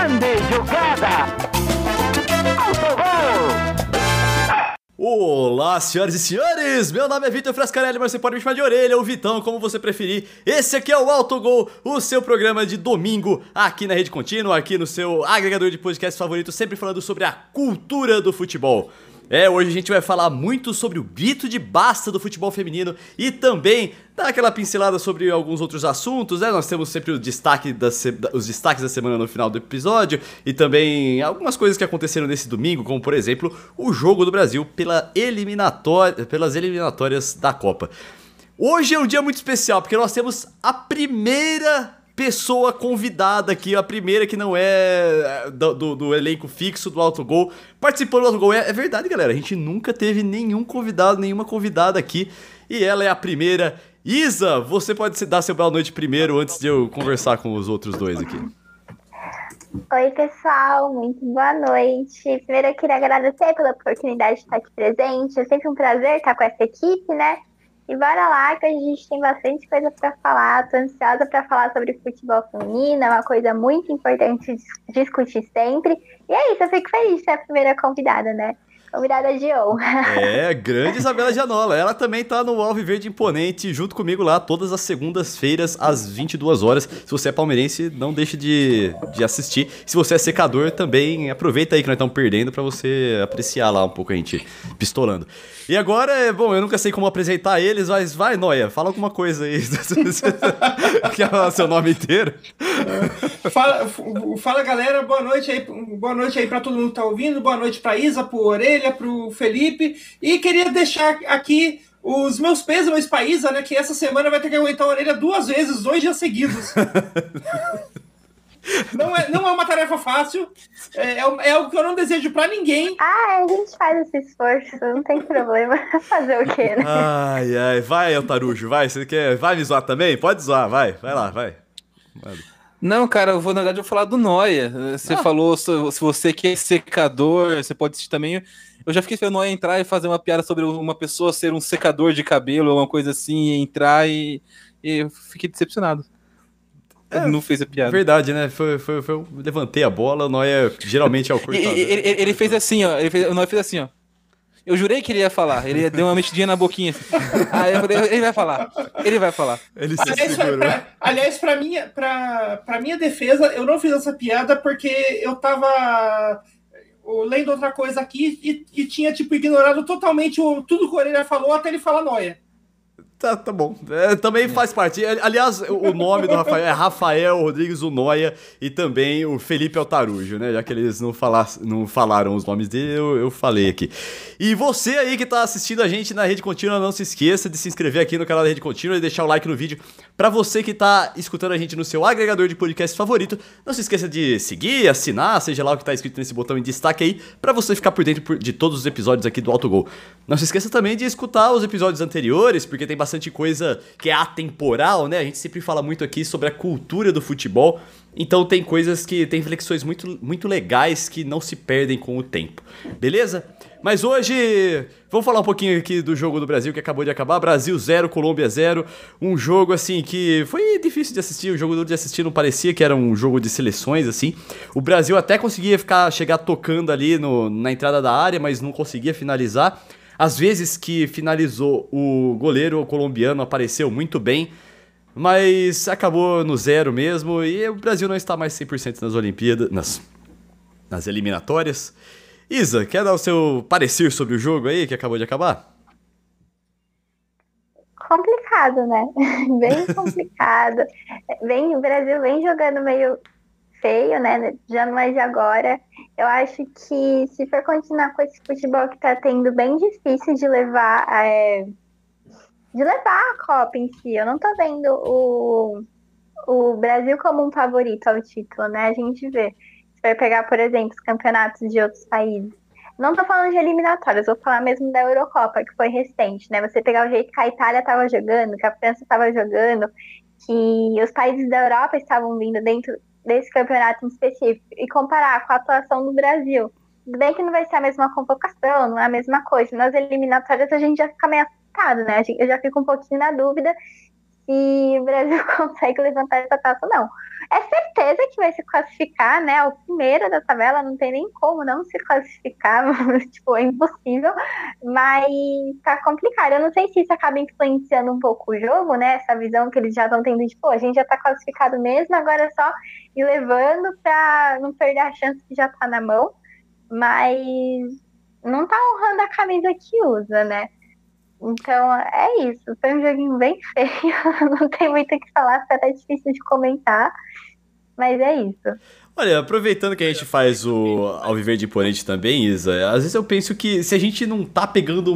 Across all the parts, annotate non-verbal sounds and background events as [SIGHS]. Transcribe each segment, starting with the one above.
Grande jogada! Olá, senhoras e senhores! Meu nome é Vitor Frascarelli, mas você pode me chamar de orelha ou Vitão, como você preferir. Esse aqui é o Autogol, o seu programa de domingo aqui na Rede Contínua, aqui no seu agregador de podcast favorito, sempre falando sobre a cultura do futebol. É, hoje a gente vai falar muito sobre o grito de basta do futebol feminino e também dar aquela pincelada sobre alguns outros assuntos, né? Nós temos sempre o destaque das, os destaques da semana no final do episódio e também algumas coisas que aconteceram nesse domingo, como por exemplo o jogo do Brasil pela eliminatória, pelas eliminatórias da Copa. Hoje é um dia muito especial porque nós temos a primeira pessoa convidada aqui, a primeira que não é, é do, do, do elenco fixo do Autogol, participando do Autogol. É, é verdade, galera, a gente nunca teve nenhum convidado, nenhuma convidada aqui, e ela é a primeira. Isa, você pode dar seu boa noite primeiro, antes de eu conversar com os outros dois aqui. Oi, pessoal, muito boa noite. Primeiro eu queria agradecer pela oportunidade de estar aqui presente. É sempre um prazer estar com essa equipe, né? E bora lá que a gente tem bastante coisa para falar. Tô ansiosa para falar sobre futebol feminino, é uma coisa muito importante discutir sempre. E é isso, eu fico feliz de ser a primeira convidada, né? Convidada de honra. É, grande Isabela Janola. Ela também tá no Alviverde Imponente, junto comigo lá, todas as segundas-feiras, às 22 horas. Se você é palmeirense, não deixe de, de assistir. Se você é secador, também aproveita aí que nós estamos perdendo para você apreciar lá um pouco a gente pistolando. E agora, é bom, eu nunca sei como apresentar eles, mas vai, Noia, fala alguma coisa aí. que é o seu nome inteiro. fala, fala, galera, boa noite aí, boa noite aí para todo mundo que tá ouvindo, boa noite pra Isa, pro Orelha, pro Felipe. E queria deixar aqui os meus pêsames pra Isa, né, que essa semana vai ter que aguentar a orelha duas vezes, dois dias seguidos. [LAUGHS] Não é, não é uma tarefa fácil. É, é, é algo que eu não desejo para ninguém. Ah, a gente faz esse esforço, não tem problema. [LAUGHS] Fazer o quê, né? Ai, ai, vai, Altarujo, vai. Você quer. Vai me zoar também? Pode zoar, vai. Vai lá, vai. Mano. Não, cara, eu vou, na verdade, eu vou falar do Noia. Você ah. falou, se você quer secador, você pode assistir também. Eu já fiquei esperando o Noia entrar e fazer uma piada sobre uma pessoa ser um secador de cabelo ou uma coisa assim, e entrar e, e eu fiquei decepcionado. É, não fez a piada. Verdade, né? Foi, foi, foi, eu levantei a bola, o Noia geralmente é o [LAUGHS] cortador. ele, ele, ele, fez assim, ó. Ele fez, o Noia fez assim, ó. Eu jurei que ele ia falar. Ele deu uma mexidinha na boquinha. Assim. Aí eu falei, ele vai falar. Ele vai falar. Ele se aliás, segurou. Pra, aliás, pra minha, pra, pra minha defesa, eu não fiz essa piada porque eu tava lendo outra coisa aqui e, e tinha, tipo, ignorado totalmente o, tudo que o Orelha falou até ele falar noia. Tá, tá bom. É, também faz parte. Aliás, o nome do Rafael é Rafael Rodrigues Unoia e também o Felipe Altarujo, né? Já que eles não, falar, não falaram os nomes dele, eu, eu falei aqui. E você aí que tá assistindo a gente na Rede Contínua, não se esqueça de se inscrever aqui no canal da Rede Contínua e deixar o like no vídeo. Para você que tá escutando a gente no seu agregador de podcast favorito, não se esqueça de seguir, assinar, seja lá o que tá escrito nesse botão em destaque aí, para você ficar por dentro de todos os episódios aqui do Autogol. Não se esqueça também de escutar os episódios anteriores, porque tem bastante bastante coisa que é atemporal, né? A gente sempre fala muito aqui sobre a cultura do futebol. Então tem coisas que tem flexões muito, muito legais que não se perdem com o tempo. Beleza? Mas hoje vamos falar um pouquinho aqui do jogo do Brasil que acabou de acabar. Brasil 0, Colômbia 0. Um jogo assim que foi difícil de assistir. O jogo de assistir não parecia que era um jogo de seleções assim. O Brasil até conseguia ficar chegar tocando ali no, na entrada da área, mas não conseguia finalizar. Às vezes que finalizou o goleiro colombiano apareceu muito bem, mas acabou no zero mesmo e o Brasil não está mais 100% nas Olimpíadas, nas, nas eliminatórias. Isa, quer dar o seu parecer sobre o jogo aí que acabou de acabar? Complicado, né? [LAUGHS] Bem complicado. Bem, o Brasil vem jogando meio feio, né? Já não é de agora. Eu acho que se for continuar com esse futebol que tá tendo bem difícil de levar, é, de levar a Copa em si, eu não tô vendo o, o Brasil como um favorito ao título, né? A gente vê. Se for pegar, por exemplo, os campeonatos de outros países. Não tô falando de eliminatórias, vou falar mesmo da Eurocopa, que foi recente, né? Você pegar o jeito que a Itália tava jogando, que a França tava jogando, que os países da Europa estavam vindo dentro desse campeonato em específico e comparar com a atuação do Brasil. Bem que não vai ser a mesma convocação, não é a mesma coisa. Nas eliminatórias a gente já fica meio assustado, né? Eu já fico um pouquinho na dúvida se o Brasil [LAUGHS] consegue levantar essa taça ou não. É certeza que vai se classificar, né? O primeiro da tabela, não tem nem como não se classificar, [LAUGHS] tipo, é impossível, mas tá complicado. Eu não sei se isso acaba influenciando um pouco o jogo, né? Essa visão que eles já estão tendo de, pô, a gente já tá classificado mesmo, agora é só ir levando pra não perder a chance que já tá na mão, mas não tá honrando a camisa que usa, né? Então é isso. Foi um joguinho bem [LAUGHS] feio. Não tem muito o que falar, foi até difícil de comentar. Mas é isso. Olha, aproveitando que a gente faz o ao viver de imponente também, Isa, às vezes eu penso que se a gente não tá pegando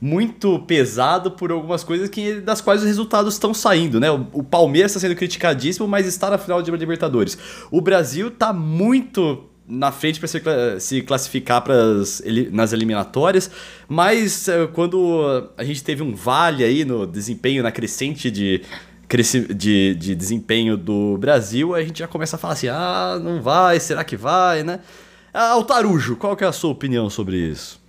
muito pesado por algumas coisas que das quais os resultados estão saindo, né? O, o Palmeiras está sendo criticadíssimo, mas está na final de Libertadores. O Brasil tá muito na frente para se, se, classificar pras, nas eliminatórias, mas uh, quando a gente teve um vale aí no desempenho, na crescente de, de, de desempenho do Brasil, a gente já começa a falar assim: ah, não vai, será que vai, né? Ah, o Tarujo, qual que é a sua opinião sobre isso?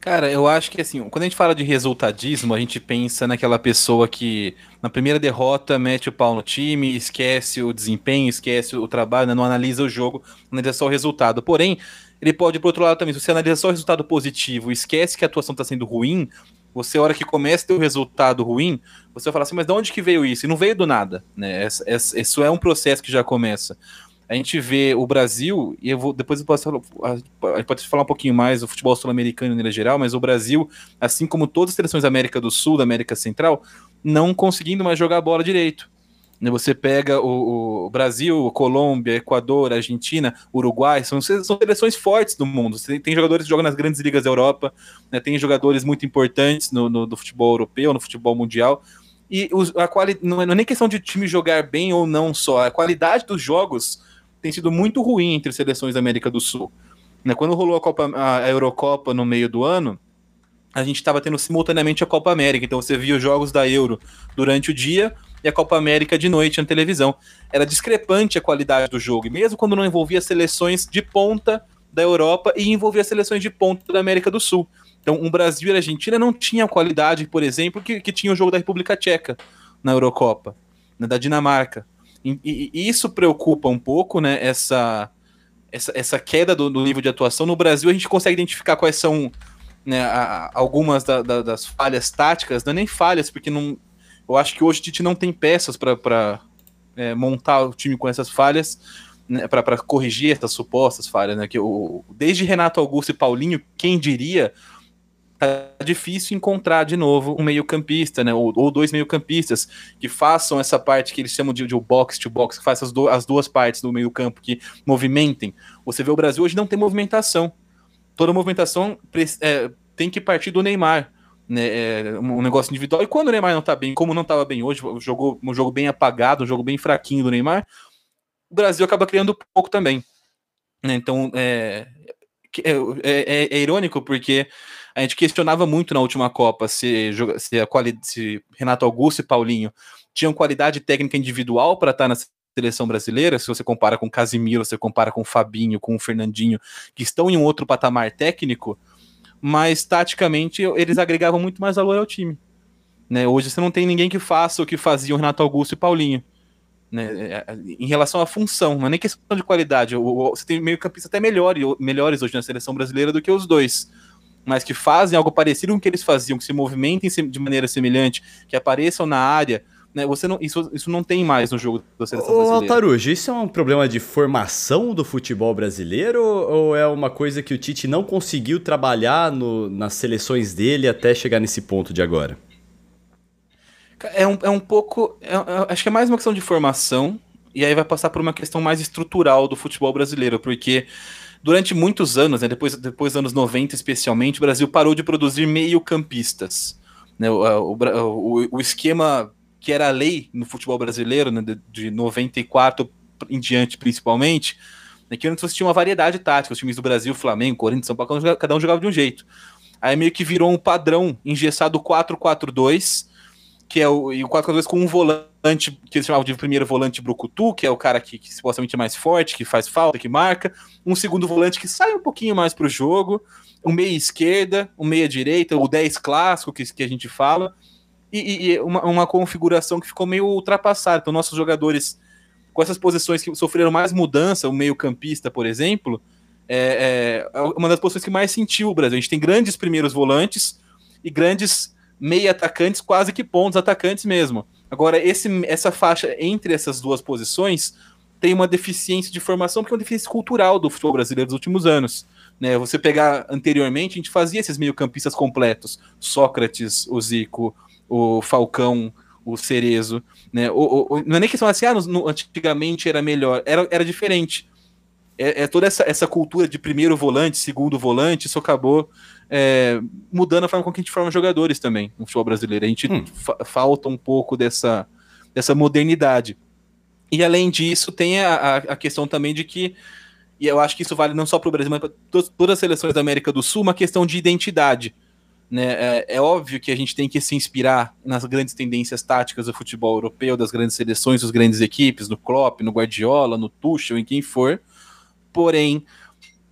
Cara, eu acho que assim, quando a gente fala de resultadismo, a gente pensa naquela pessoa que na primeira derrota mete o pau no time, esquece o desempenho, esquece o trabalho, né, não analisa o jogo, analisa só o resultado. Porém, ele pode pro outro lado também. Se você analisa só o resultado positivo, esquece que a atuação está sendo ruim, você, a hora que começa a ter o resultado ruim, você vai falar assim, mas de onde que veio isso? E não veio do nada, né? Isso é um processo que já começa a gente vê o Brasil, e eu vou, depois eu posso a gente pode falar um pouquinho mais do futebol sul-americano em geral, mas o Brasil, assim como todas as seleções da América do Sul, da América Central, não conseguindo mais jogar a bola direito. Né, você pega o, o Brasil, Colômbia, Equador, Argentina, Uruguai, são, são seleções fortes do mundo. Tem jogadores que jogam nas grandes ligas da Europa, né, tem jogadores muito importantes no, no, no futebol europeu, no futebol mundial. E os, a quali, não, é, é nem questão de time jogar bem ou não só, a qualidade dos jogos tem sido muito ruim entre seleções da América do Sul. Né, quando rolou a, Copa, a Eurocopa no meio do ano, a gente estava tendo simultaneamente a Copa América. Então você via os jogos da Euro durante o dia e a Copa América de noite na televisão. Era discrepante a qualidade do jogo, e mesmo quando não envolvia seleções de ponta da Europa e envolvia seleções de ponta da América do Sul. Então, o Brasil e a Argentina não tinham a qualidade, por exemplo, que, que tinha o jogo da República Tcheca na Eurocopa, né, da Dinamarca. E, e, isso preocupa um pouco, né? Essa, essa, essa queda do, do, nível de atuação. No Brasil, a gente consegue identificar quais são né, a, algumas da, da, das falhas táticas, não é nem falhas, porque não, eu acho que hoje a gente não tem peças para é, montar o time com essas falhas. Né, para corrigir essas supostas falhas, né? Que o, desde Renato Augusto e Paulinho, quem diria tá difícil encontrar de novo um meio-campista, né? Ou, ou dois meio-campistas que façam essa parte que eles chamam de, de box to box, que façam as, do, as duas partes do meio-campo, que movimentem. Você vê o Brasil hoje não tem movimentação. Toda movimentação é, tem que partir do Neymar. Né, é, um negócio individual. E quando o Neymar não tá bem, como não estava bem hoje, jogou um jogo bem apagado, um jogo bem fraquinho do Neymar, o Brasil acaba criando pouco também. Né? Então, é, é, é, é irônico porque a gente questionava muito na última Copa se, se, a quali, se Renato Augusto e Paulinho tinham qualidade técnica individual para estar tá na seleção brasileira, se você compara com Casimiro, você compara com Fabinho, com Fernandinho, que estão em um outro patamar técnico, mas taticamente eles agregavam muito mais valor ao time. Né? Hoje você não tem ninguém que faça o que faziam Renato Augusto e Paulinho. Né? É, é, em relação à função, não é nem questão de qualidade. Você tem meio campista até melhor, melhores hoje na seleção brasileira do que os dois mas que fazem algo parecido com o que eles faziam, que se movimentem de maneira semelhante, que apareçam na área, né? Você não, isso, isso não tem mais no jogo da seleção Ô, brasileira. Altarujo, isso é um problema de formação do futebol brasileiro ou é uma coisa que o Tite não conseguiu trabalhar no, nas seleções dele até chegar nesse ponto de agora? É um, é um pouco. É, é, acho que é mais uma questão de formação, e aí vai passar por uma questão mais estrutural do futebol brasileiro, porque Durante muitos anos, né, depois, dos anos 90 especialmente, o Brasil parou de produzir meio-campistas. Né, o, o, o, o, esquema que era a lei no futebol brasileiro, né, de, de 94 em diante principalmente, é que antes você tinha uma variedade tática, os times do Brasil, Flamengo, Corinthians, São Paulo, cada um jogava de um jeito. Aí meio que virou um padrão engessado 4-4-2, que é o, e o 4-4-2 com um volante, que eles chamavam de primeiro volante brucutu, que é o cara que, que supostamente é mais forte, que faz falta, que marca, um segundo volante que sai um pouquinho mais para o jogo, um meia esquerda, um meia direita, o 10 clássico que, que a gente fala, e, e uma, uma, configuração que ficou meio ultrapassada. Então, nossos jogadores, com essas posições que sofreram mais mudança, o meio-campista, por exemplo, é, é, uma das posições que mais sentiu o Brasil. A gente tem grandes primeiros volantes e grandes meia atacantes, quase que pontos atacantes mesmo. Agora, esse, essa faixa entre essas duas posições tem uma deficiência de formação, porque é uma deficiência cultural do futebol brasileiro dos últimos anos. Né? Você pegar anteriormente, a gente fazia esses meio-campistas completos: Sócrates, o Zico, o Falcão, o Cerezo. Né? O, o, não é nem questão assim, ah, no, antigamente era melhor, era, era diferente. É, é, toda essa, essa cultura de primeiro volante, segundo volante, isso acabou é, mudando a forma com que a gente forma jogadores também no futebol brasileiro. A gente hum. fa falta um pouco dessa, dessa modernidade. E além disso, tem a, a questão também de que e eu acho que isso vale não só para o Brasil, mas para todas as seleções da América do Sul, uma questão de identidade. Né? É, é, óbvio que a gente tem que se inspirar nas grandes tendências táticas do futebol europeu, das grandes seleções, das grandes equipes, no Klopp, no Guardiola, no Tuchel, em quem for. Porém,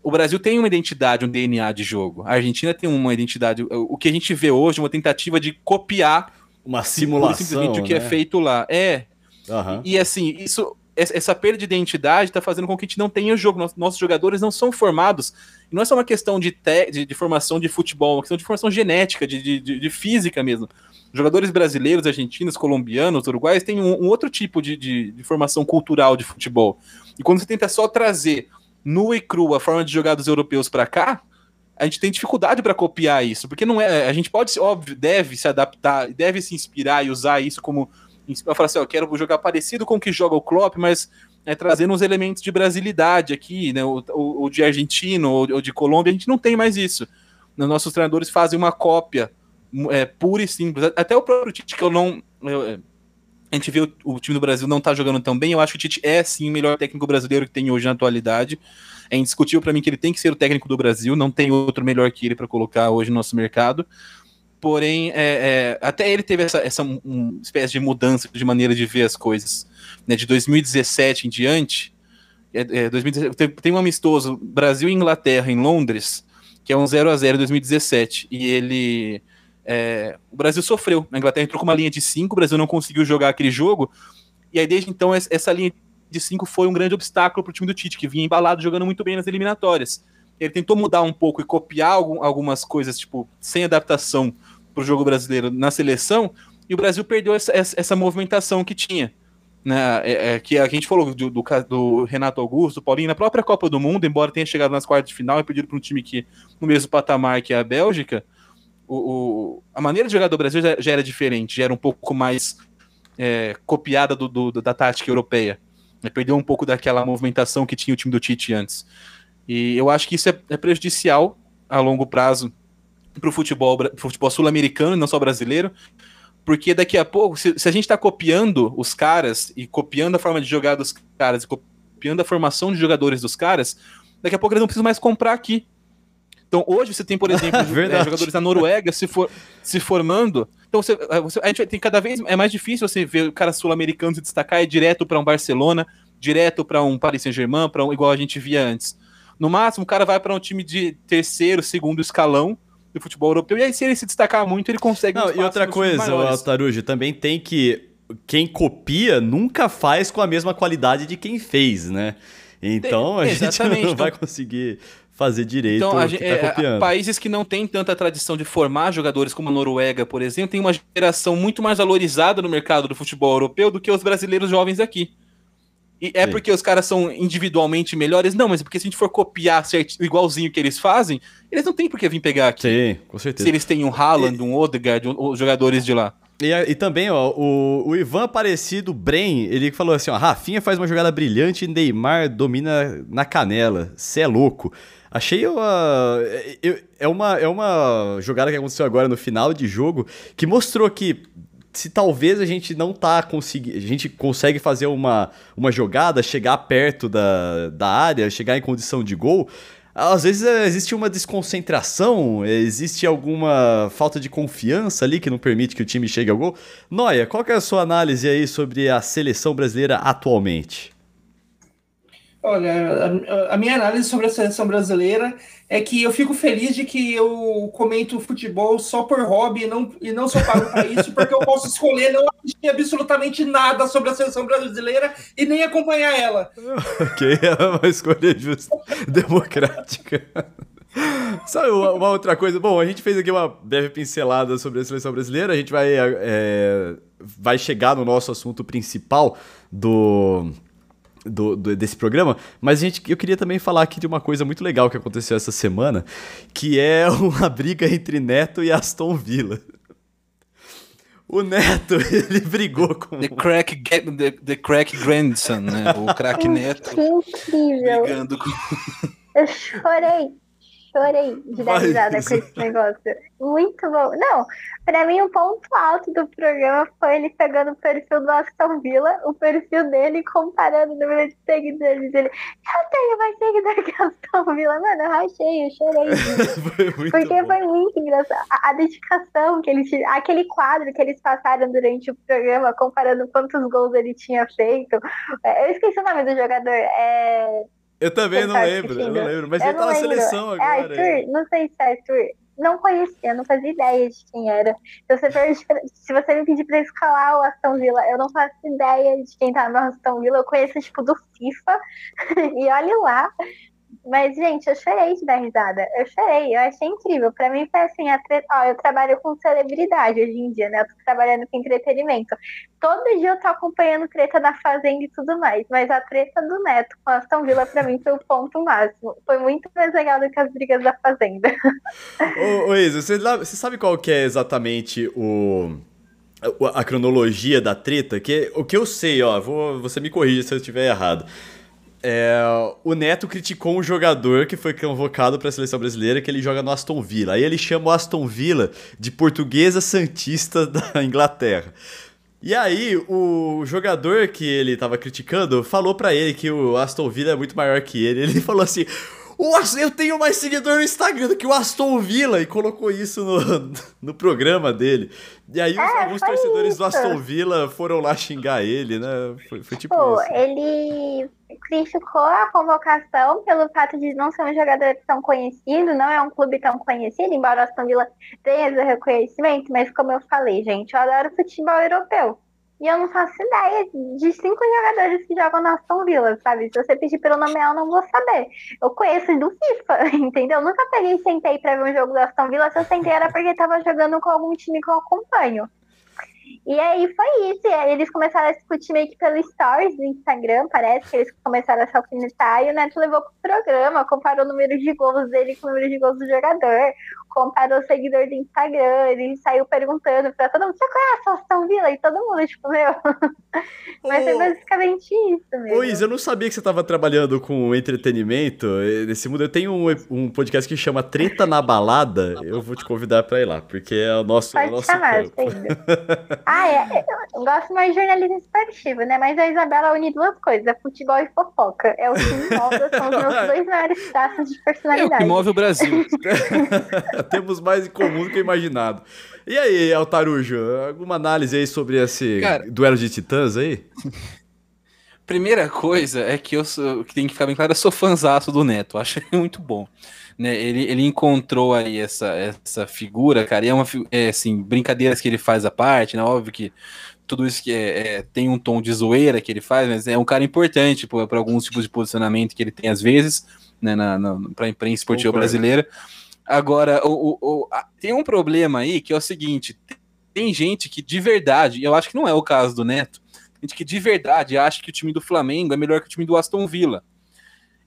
o Brasil tem uma identidade, um DNA de jogo. A Argentina tem uma identidade. O que a gente vê hoje é uma tentativa de copiar uma simulação, simplesmente o que é né? feito lá. É. Uhum. E assim, isso essa perda de identidade está fazendo com que a gente não tenha jogo. Nossos jogadores não são formados. E não é só uma questão de, te, de, de, formação de futebol, é uma questão de formação genética, de, de, de física mesmo. Jogadores brasileiros, argentinos, colombianos, uruguaios têm um, um outro tipo de, de, formação cultural de futebol. E quando você tenta só trazer nua e crua a forma de jogar dos europeus para cá, a gente tem dificuldade para copiar isso, porque não é. A gente pode, óbvio, deve se adaptar, deve se inspirar e usar isso como para falar assim, ó, quero jogar parecido com o que joga o Klopp, mas é, trazendo uns elementos de brasilidade aqui, né, ou, ou de argentino, ou, ou, de Colômbia, a gente não tem mais isso. Os nossos treinadores fazem uma cópia é, pura e simples. Até o próprio Tite, que eu não... Eu, é, a gente vê o, o, time do Brasil não tá jogando tão bem, eu acho que o Tite é, sim, o melhor técnico brasileiro que tem hoje na atualidade. É indiscutível para mim que ele tem que ser o técnico do Brasil, não tem outro melhor que ele para colocar hoje no nosso mercado. Porém, é, é, até ele teve essa, essa um, espécie de mudança de maneira de ver as coisas. Né, de 2017 em diante, é, 2017, é, tem, um amistoso Brasil e Inglaterra em Londres, que é um 0 a 0 em 2017. E ele. É, o Brasil sofreu. A Inglaterra entrou com uma linha de 5, o Brasil não conseguiu jogar aquele jogo. E aí, desde então, essa linha de 5 foi um grande obstáculo para o time do Tite, que vinha embalado jogando muito bem nas eliminatórias. Ele tentou mudar um pouco e copiar algum, algumas coisas, tipo, sem adaptação para o jogo brasileiro na seleção, e o Brasil perdeu essa, essa, movimentação que tinha. Né, é, é, que a gente falou do, do, do, Renato Augusto, Paulinho, na própria Copa do Mundo, embora tenha chegado nas quartas de final e pedido para um time que no mesmo patamar que a Bélgica, o, o, a maneira de jogar do Brasil já, já, era diferente, já era um pouco mais é, copiada do, do, da tática europeia. Perdeu um pouco daquela movimentação que tinha o time do Tite antes. E eu acho que isso é, é prejudicial a longo prazo para o futebol, futebol sul-americano, não só brasileiro, porque daqui a pouco, se, se a gente está copiando os caras e copiando a forma de jogar dos caras e copiando a formação de jogadores dos caras, daqui a pouco eles não precisam mais comprar aqui. Então hoje você tem, por exemplo, [LAUGHS] é, jogadores da Noruega se, for, se formando. Então você, é, você, a gente tem cada vez é mais difícil você ver o cara sul-americano se destacar e direto para um Barcelona, direto para um Paris Saint-Germain, para um igual a gente via antes. No máximo, o cara vai para um time de terceiro, segundo escalão do futebol europeu. E aí, se ele se destacar muito, ele consegue. Não, e outra coisa, Altarujo, também tem que. Quem copia nunca faz com a mesma qualidade de quem fez, né? Então a gente [LAUGHS] não então, vai conseguir fazer direito então, gente, tá é, países que não têm tanta tradição de formar jogadores como a Noruega, por exemplo, tem uma geração muito mais valorizada no mercado do futebol europeu do que os brasileiros jovens aqui. E é Sim. porque os caras são individualmente melhores? Não, mas é porque se a gente for copiar certo, igualzinho que eles fazem, eles não tem por que vir pegar aqui. Sim, com certeza. Se eles têm um Haaland, um Odegaard, um, jogadores de lá. E, e, também, ó, o, o Ivan Aparecido Bren, ele falou assim, ó, Rafinha faz uma jogada brilhante e Neymar domina na canela. Cê é louco. Achei uma, é uma, é uma jogada que aconteceu agora no final de jogo que mostrou que se talvez a gente não tá conseguindo. A gente consegue fazer uma, uma jogada, chegar perto da, da área, chegar em condição de gol. Às vezes é, existe uma desconcentração, existe alguma falta de confiança ali que não permite que o time chegue ao gol. Noia, qual é a sua análise aí sobre a seleção brasileira atualmente? Olha, a, minha análise sobre a seleção brasileira é que eu fico feliz de que eu comento futebol só por hobby e não, e não só pago para isso, porque eu posso escolher não assistir absolutamente nada sobre a seleção brasileira e nem acompanhar ela. [LAUGHS] ok, é uma escolha justa, [LAUGHS] democrática. Sabe uma, uma, outra coisa? Bom, a gente fez aqui uma breve pincelada sobre a seleção brasileira. A gente vai, é, vai chegar no nosso assunto principal do, do, do, desse programa, mas gente, eu queria também falar aqui de uma coisa muito legal que aconteceu essa semana, que é [LAUGHS] uma briga entre Neto e Aston Villa. O Neto, [LAUGHS] ele brigou com. The Crack, the, the crack Grandson, né? O crack Neto. Que incrível. Brigando com. Eu chorei chorei de dar risada com esse negócio. Muito bom. Não, pra mim o ponto alto do programa foi ele pegando o perfil do Aston Villa, o perfil dele, comparando o número de seguidores. Ele, eu tenho mais seguidor que Aston Villa. Mano, eu rachei, eu chorei. [LAUGHS] foi porque bom. foi muito engraçado. A, a, dedicação que eles aquele quadro que eles passaram durante o programa, comparando quantos gols ele tinha feito. É, eu esqueci o nome do jogador. É. Eu também não lembro, eu não lembro, mas eu ele tá na seleção é agora. É Arthur? Não sei se é Arthur. Não conhecia, não fazia ideia de quem era. Se você, se você me pedir pra escalar o Aston Villa, eu não faço ideia de quem tá no Aston Villa. Eu conheço, tipo, do FIFA. [LAUGHS] e olhe lá. Mas, gente, eu chorei de dar risada. Eu chorei, eu achei incrível. Pra mim foi assim, tre... Ó, eu trabalho com celebridade hoje em dia, né? Eu tô trabalhando com entretenimento. Todo dia eu tô acompanhando treta da Fazenda e tudo mais. Mas a treta do Neto com a Aston Villa, pra mim, foi o ponto máximo. Foi muito mais legal do que as brigas da Fazenda. [LAUGHS] Ô, ô Isa, você, você sabe qual que é exatamente o a cronologia da treta, que o que eu sei, ó, vou, você me corrija se eu estiver errado. É, o Neto criticou um jogador que foi convocado para a seleção brasileira que ele joga no Aston Villa. Aí ele chama o Aston Villa de portuguesa santista da [LAUGHS] Inglaterra. E aí o jogador que ele estava criticando falou para ele que o Aston Villa é muito maior que ele. Ele falou assim: eu tenho mais seguidor no Instagram do que o Aston Villa e colocou isso no, [LAUGHS] no programa dele. E aí é, alguns torcedores isso. do Aston Villa foram lá xingar ele, né? Foi, foi tipo Pô, isso. Ele criticou a convocação pelo fato de não ser um jogador tão conhecido, não é um clube tão conhecido, embora o Aston Villa tenha esse reconhecimento, mas como eu falei, gente, eu adoro futebol europeu. E eu não faço ideia de cinco jogadores que jogam na Aston Villa, sabe? Se você pedir pelo nome, eu não vou saber. Eu conheço do FIFA, [LAUGHS] entendeu? Eu nunca peguei e sentei pra ver um jogo da Aston Villa. Se eu sentei era porque tava jogando com algum time que eu acompanho. E aí foi isso. E aí eles começaram a discutir meio que pelo stories do Instagram, parece que eles começaram a se alfinetar. E o Neto levou pro programa, comparou o número de gols dele com o número de gols do jogador, comparou o seguidor do Instagram, ele saiu perguntando pra todo mundo: você conhece a Aston Villa? E todo mundo, tipo, meu. [LAUGHS] Mas é basicamente isso mesmo. Isa, eu não sabia que você estava trabalhando com entretenimento nesse mundo. Eu tenho um, um podcast que chama Treta na Balada. Eu vou te convidar para ir lá, porque é o nosso. Pode o nosso chamar, [LAUGHS] ah, é. Eu gosto mais de jornalismo esportivo, né? Mas a Isabela une duas coisas: é futebol e fofoca. É o que move, são os meus dois maiores traços de personalidade. É o que move o Brasil. [LAUGHS] Temos mais em comum do que imaginado. E aí, Altarujo, alguma análise aí sobre esse Cara, duelo de titãs aí? Primeira coisa é que eu sou, que tem que ficar bem claro, eu sou fãzaço do Neto, acho ele muito bom. Né, ele, ele encontrou aí essa, essa figura, cara, e é uma é, assim, brincadeiras que ele faz à parte, né? Óbvio que tudo isso que é, é, tem um tom de zoeira que ele faz, mas é um cara importante para alguns tipos de posicionamento que ele tem às vezes, né, na, na, para a imprensa esportiva brasileira. Agora, o, o, o, tem um problema aí que é o seguinte: tem gente que de verdade, eu acho que não é o caso do Neto, gente que de verdade acha que o time do Flamengo é melhor que o time do Aston Villa.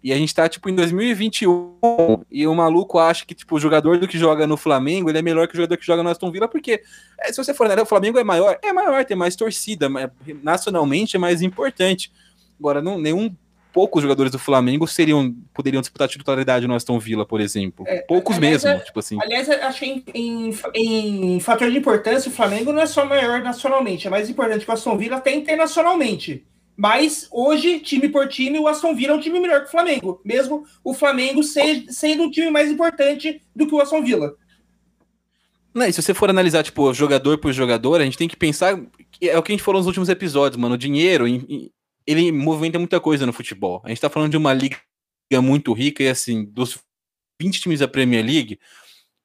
E a gente tá, tipo, em 2021 e o maluco acha que, tipo, o jogador do que joga no Flamengo, ele é melhor que o jogador que joga no Aston Villa, porque é, se você for, né, o Flamengo é maior, é maior, tem mais torcida, nacionalmente é mais importante. Agora, não, nenhum poucos jogadores do Flamengo seriam poderiam disputar a titularidade no Aston Villa, por exemplo. É, poucos aliás, mesmo, é, tipo assim. Aliás, achei em, em, em, fator de importância, o Flamengo não é só maior nacionalmente, é mais importante que o Aston Villa até internacionalmente. Mas hoje, time por time, o Aston Villa é um time melhor que o Flamengo, mesmo o Flamengo sendo um time mais importante do que o Aston Villa. Não, e se você for analisar, tipo, jogador por jogador, a gente tem que pensar. É o que a gente falou nos últimos episódios, mano. O dinheiro ele movimenta muita coisa no futebol. A gente tá falando de uma liga muito rica e assim, dos 20 times da Premier League,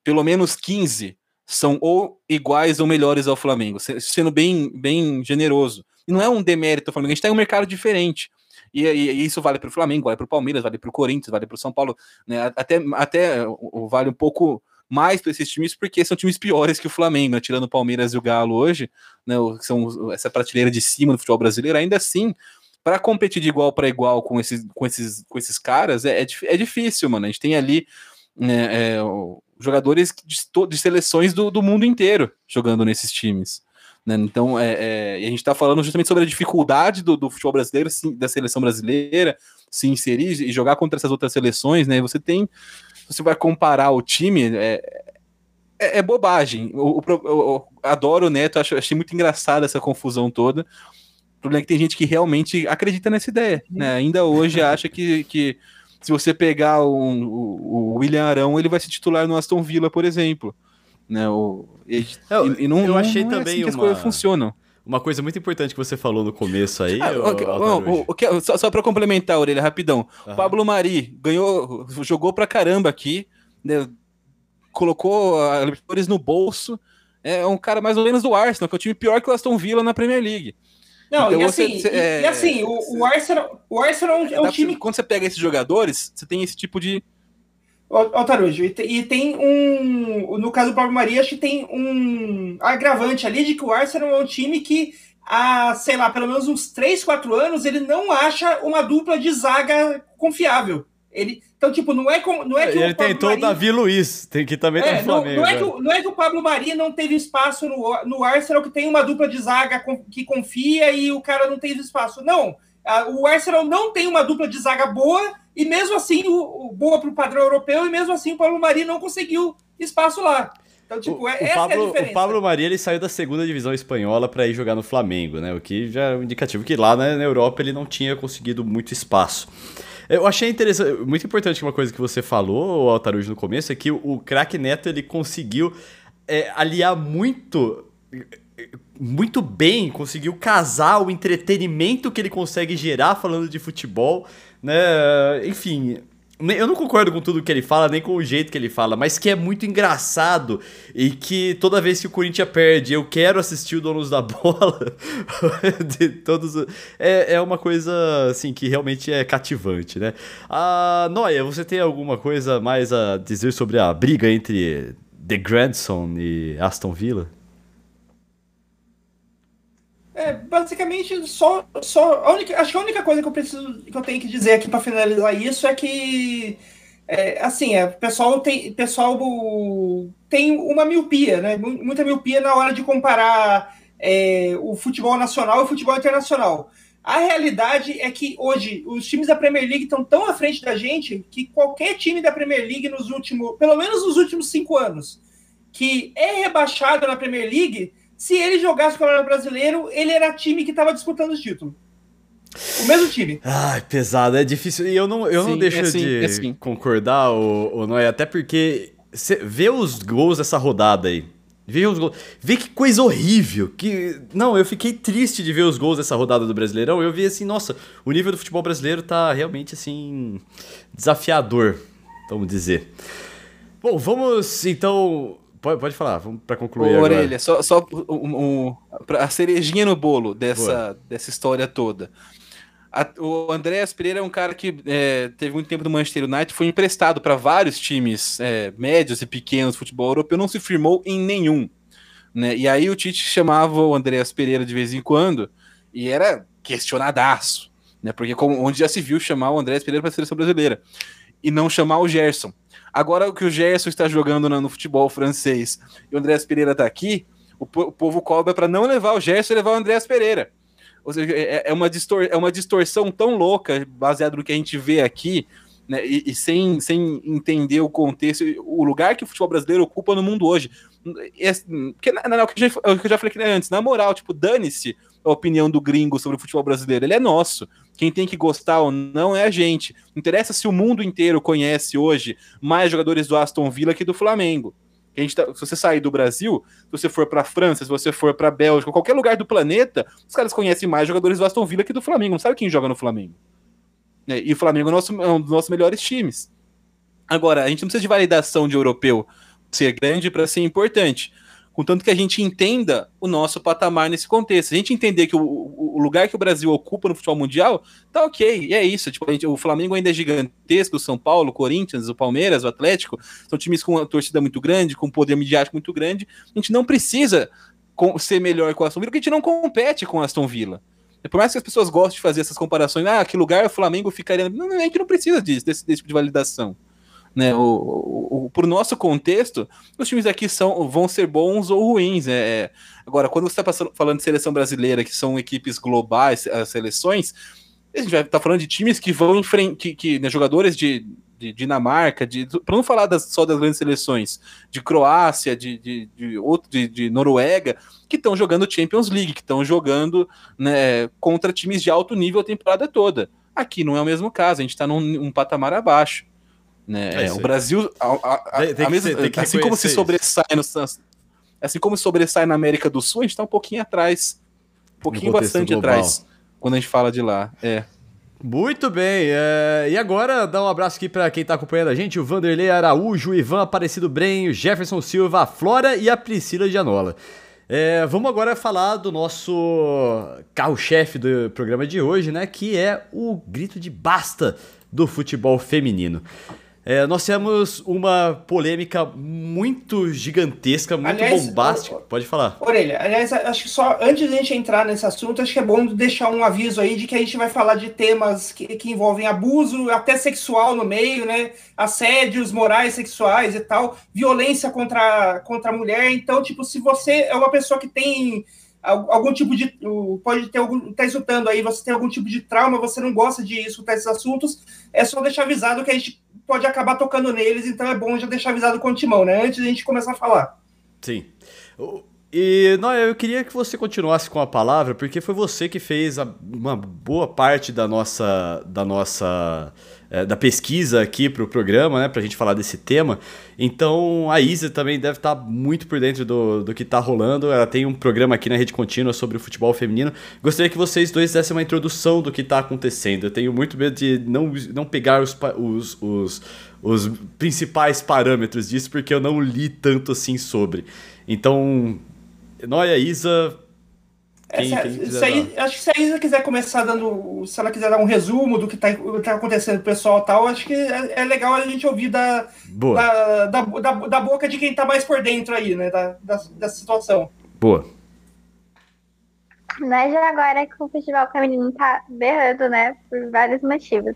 pelo menos 15 são ou iguais ou melhores ao Flamengo, sendo bem, bem generoso. E não é um demérito ao Flamengo, a gente tem tá um mercado diferente. E, e, e isso vale para o Flamengo, vale para o Palmeiras, vale para o Corinthians, vale para o São Paulo, né? até, até vale um pouco mais para esses times, porque são times piores que o Flamengo, né? tirando o Palmeiras e o Galo hoje, né? são essa prateleira de cima do futebol brasileiro, ainda assim, para competir de igual para igual com esses, com esses, com esses caras, é, é, é difícil, mano. A gente tem ali né, é, jogadores de, de seleções do, do, mundo inteiro jogando nesses times. Né? Então, é, é, a gente está falando justamente sobre a dificuldade do, do futebol brasileiro, sim, da seleção brasileira, se inserir e jogar contra essas outras seleções. Né? Você tem, você vai comparar o time, é, é, é bobagem. O, o, eu adoro o Neto, acho, achei muito engraçada essa confusão toda. O problema é que tem gente que realmente acredita nessa ideia. Né? Ainda hoje [LAUGHS] acha que, que se você pegar o, o, o, William Arão, ele vai se titular no Aston Villa, por exemplo. Né, o, e, eu, e não, eu achei não também é assim que as coisas funcionam. Uma coisa muito importante que você falou no começo aí. Ah, o, o, o, só só para complementar, Orelha, rapidão. Uhum. Pablo Mari ganhou, jogou pra caramba aqui, né, colocou a Libertadores no bolso. É um cara mais ou menos do Arsenal, que é o time pior que o Aston Villa na Premier League. Não, então e, assim, você, é... e, assim, o, o, Arsenal, o Arsenal é um time. Quando você pega esses jogadores, você tem esse tipo de. Ó, Tarujo, e, e tem um. No caso do Pablo Maria, acho que tem um agravante ali de que o Arsenal é um time que há, sei lá, pelo menos uns 3, 4 anos, ele não acha uma dupla de zaga confiável. Ele, então, tipo, não é, com, não é que Ele tentou o Davi Luiz, tem que também é, tá no Flamengo. Não, não, é que, não é que o Pablo Mari não teve espaço no, no Arsenal, que tem uma dupla de zaga que confia e o cara não teve espaço. Não. O Arsenal não tem uma dupla de zaga boa e mesmo assim, o, o boa para o padrão europeu, e mesmo assim o Pablo Mari não conseguiu espaço lá. Então, tipo, o, é, o Pablo, é O Pablo Maria ele saiu da segunda divisão espanhola para ir jogar no Flamengo, né? O que já é um indicativo que lá né, na Europa ele não tinha conseguido muito espaço. Eu achei interessante, muito importante uma coisa que você falou, Altarujo, no começo, é que o, o craque Neto ele conseguiu é, aliar muito muito bem, conseguiu casar o entretenimento que ele consegue gerar falando de futebol, né? Enfim, eu não concordo com tudo que ele fala, nem com o jeito que ele fala, mas que é muito engraçado e que toda vez que o Corinthians perde, eu quero assistir o Donos da Bola. [LAUGHS] de todos, é, é uma coisa assim que realmente é cativante, né? Ah, Noia, você tem alguma coisa mais a dizer sobre a briga entre The Grandson e Aston Villa? É, basicamente, só, só a única, acho que a única coisa que eu preciso, que eu tenho que dizer aqui para finalizar isso é que, é, assim, é, o pessoal tem, pessoal tem uma miopia, né? Muita miopia na hora de comparar é, o futebol nacional e o futebol internacional. A realidade é que hoje os times da Premier League estão tão à frente da gente que qualquer time da Premier League nos últimos, pelo menos nos últimos cinco anos, que é rebaixado na Premier League se ele jogasse o Campeonato Brasileiro, ele era time que estava disputando o título. O mesmo time. Ai, pesado, é difícil. E eu não, eu Sim, não deixo é assim, de é assim. concordar, o, o Noé, até porque cê vê os gols dessa rodada aí. Vê os gols. Vê que coisa horrível. Que não, eu fiquei triste de ver os gols dessa rodada do Brasileirão. Eu vi assim, nossa, o nível do futebol brasileiro tá realmente assim desafiador, vamos dizer. Bom, vamos então Pode, pode falar, vamos para concluir Ô, agora. Orelha, só, só um, um, a cerejinha no bolo dessa, dessa história toda. A, o Andréas Pereira é um cara que é, teve muito tempo no Manchester United, foi emprestado para vários times é, médios e pequenos do futebol europeu, não se firmou em nenhum. Né? E aí o Tite chamava o Andréas Pereira de vez em quando e era questionadaço, né? porque como, onde já se viu chamar o Andréas Pereira para a seleção brasileira e não chamar o Gerson. Agora que o Gerson está jogando no, futebol francês e o Andréas Pereira está aqui, o, o, povo cobra para não levar o Gerson e levar o Andréas Pereira. Ou seja, é, é, uma distor é uma distorção tão louca, baseado no que a gente vê aqui, né, e, e, sem, sem entender o contexto, o lugar que o futebol brasileiro ocupa no mundo hoje. É, não, o, que eu já, o que eu já falei aqui antes, na moral, tipo, dane-se a opinião do gringo sobre o futebol brasileiro, ele é nosso. Quem tem que gostar ou não é a gente. Não interessa se o mundo inteiro conhece hoje mais jogadores do Aston Villa que do Flamengo. Tá, se você sair do Brasil, se você for para França, se você for para Bélgica, qualquer lugar do planeta, os caras conhecem mais jogadores do Aston Villa que do Flamengo. Não sabe quem joga no Flamengo. É, e o Flamengo é, nosso, é um dos nossos melhores times. Agora, a gente não precisa de validação de europeu ser grande para ser importante. Contanto que a gente entenda o nosso patamar nesse contexto. A gente entender que o, o, lugar que o Brasil ocupa no futebol mundial, tá ok. E é isso. Tipo, gente, o Flamengo ainda é gigantesco, o São Paulo, o Corinthians, o Palmeiras, o Atlético, são times com uma torcida muito grande, com poder midiático muito grande. A gente não precisa ser melhor com o Aston Villa, porque a gente não compete com o Aston Villa. Por mais que as pessoas gostem de fazer essas comparações, ah, que lugar o Flamengo ficaria. Não, a gente não precisa disso, desse, desse tipo de validação. Né, o, o, o, pro nosso contexto, os times aqui são, vão ser bons ou ruins. É, é. agora, quando você está falando de seleção brasileira, que são equipes globais, as seleções, a gente vai estar tá falando de times que vão enfrentar, que, que né, jogadores de, de Dinamarca, de, para não falar das, só das grandes seleções, de Croácia, de, de, de, outro, de, de Noruega, que estão jogando Champions League, que estão jogando né, contra times de alto nível a temporada toda. Aqui não é o mesmo caso, a gente está num um patamar abaixo. Né? É, o Brasil, a, a, a, mesma, assim como se sobressai no, assim como sobressai na América do Sul, a gente está um pouquinho atrás, um pouquinho bastante global. atrás, quando a gente fala de lá. É. Muito bem, é... e agora dá um abraço aqui para quem está acompanhando a gente, o Vanderlei Araújo, o Ivan Aparecido Bren, o Jefferson Silva, a Flora e a Priscila Gianola. É, vamos agora falar do nosso carro-chefe do programa de hoje, né? Que é o grito de basta do futebol feminino. É, nós temos uma polêmica muito gigantesca, muito aliás, bombástica. Pode falar. Orelha, aliás, acho que só antes de a gente entrar nesse assunto, acho que é bom deixar um aviso aí de que a gente vai falar de temas que, que envolvem abuso, até sexual no meio, né? Assédios morais, sexuais e tal, violência contra, contra a mulher. Então, tipo, se você é uma pessoa que tem algum tipo de. Pode ter algum. Está escutando aí, você tem algum tipo de trauma, você não gosta de escutar esses assuntos, é só deixar avisado que a gente pode acabar tocando neles, então é bom já deixar avisado com o timão, né? Antes de a gente começar a falar. Sim. E não, eu queria que você continuasse com a palavra, porque foi você que fez a, uma boa parte da nossa, da nossa da pesquisa aqui para o programa, né, para a gente falar desse tema. Então a Isa também deve estar tá muito por dentro do, do que está rolando. Ela tem um programa aqui na Rede Contínua sobre o futebol feminino. Gostaria que vocês dois dessem uma introdução do que está acontecendo. Eu tenho muito medo de não, não pegar os, os, os, os principais parâmetros disso, porque eu não li tanto assim sobre. Então, Noia, Isa, quem, é, quem se, aí, acho que se a Isa quiser começar dando. Se ela quiser dar um resumo do que está tá acontecendo com o pessoal tal, acho que é, é, legal a gente ouvir da, da, da, da, da, boca de quem está mais por dentro aí, né? Da, da, dessa situação. Boa. Mas já agora que o festival feminino tá berrando, né? Por vários motivos.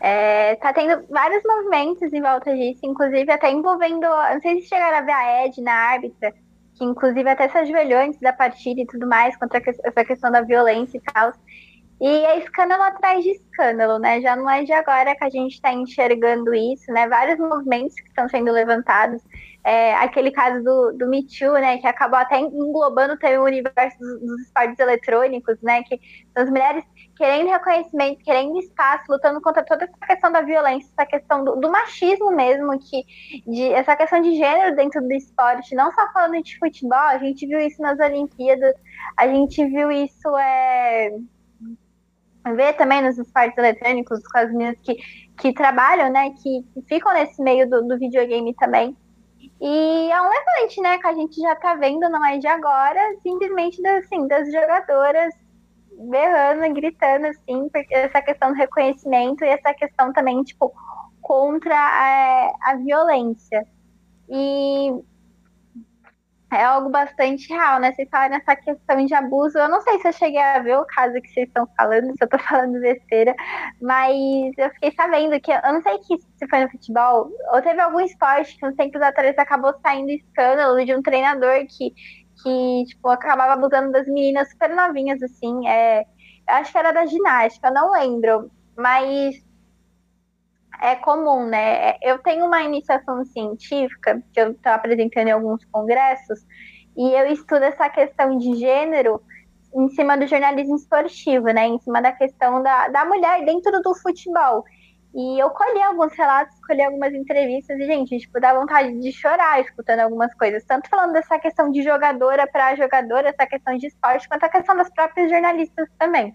É, tá tendo vários movimentos em volta disso, inclusive até envolvendo. Não sei se chegaram a ver a Ed na árbitra que inclusive até se ajoelhou antes da partida e tudo mais, contra essa questão da violência e tal. E é escândalo atrás de escândalo, né? Já não é de agora que a gente está enxergando isso, né? Vários movimentos que estão sendo levantados. É, aquele caso do, do Me Too, né? Que acabou até englobando também o universo dos, dos esportes eletrônicos, né? Que as mulheres querendo reconhecimento, querendo espaço, lutando contra toda essa questão da violência, essa questão do, do, machismo mesmo, que de, essa questão de gênero dentro do esporte, não só falando de futebol, a gente viu isso nas Olimpíadas, a gente viu isso é, ver também nos esportes eletrônicos, com as meninas que, que trabalham, né, que, ficam nesse meio do, do videogame também. E é um levante, né, que a gente já tá vendo, não é de agora, simplesmente assim, das jogadoras berrando, gritando, assim, porque essa questão do reconhecimento e essa questão também, tipo, contra a, a violência. E é algo bastante real, né? Vocês falam nessa questão de abuso. Eu não sei se eu cheguei a ver o caso que vocês estão falando, se eu tô [LAUGHS] falando besteira, mas eu fiquei sabendo que, eu não sei que se foi no futebol, ou teve algum esporte que uns tempos atrás acabou saindo escândalo de um treinador que que, tipo, acabava abusando das meninas super novinhas, assim. É, acho que era da ginástica, não lembro. Mas é comum, né? Eu tenho uma iniciação científica, que eu estou apresentando em alguns congressos, e eu estudo essa questão de gênero em cima do jornalismo esportivo, né? Em cima da questão da, da mulher dentro do futebol. E eu colhi alguns relatos, colhi algumas entrevistas e, gente, tipo, dá vontade de chorar escutando algumas coisas. Tanto falando dessa questão de jogadora para jogadora, essa questão de esporte, quanto a questão das próprias jornalistas também.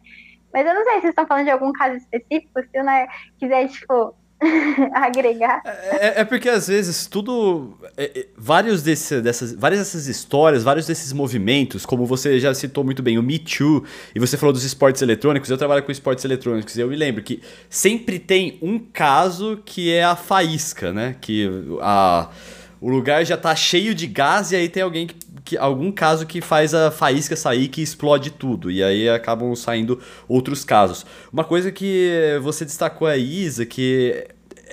Mas eu não sei se vocês estão falando de algum caso específico, se o né, quiser, tipo, [LAUGHS] agregar. É, é, porque às vezes tudo. É, é, vários desse, dessas, várias dessas histórias, vários desses movimentos, como você já citou muito bem, o Me Too, e você falou dos esportes eletrônicos, eu trabalho com esportes eletrônicos, e eu me lembro que sempre tem um caso que é a faísca, né? Que a, o lugar já tá cheio de gás e aí tem alguém que, que. algum caso que faz a faísca sair que explode tudo. E aí acabam saindo outros casos. Uma coisa que você destacou aí, Isa, que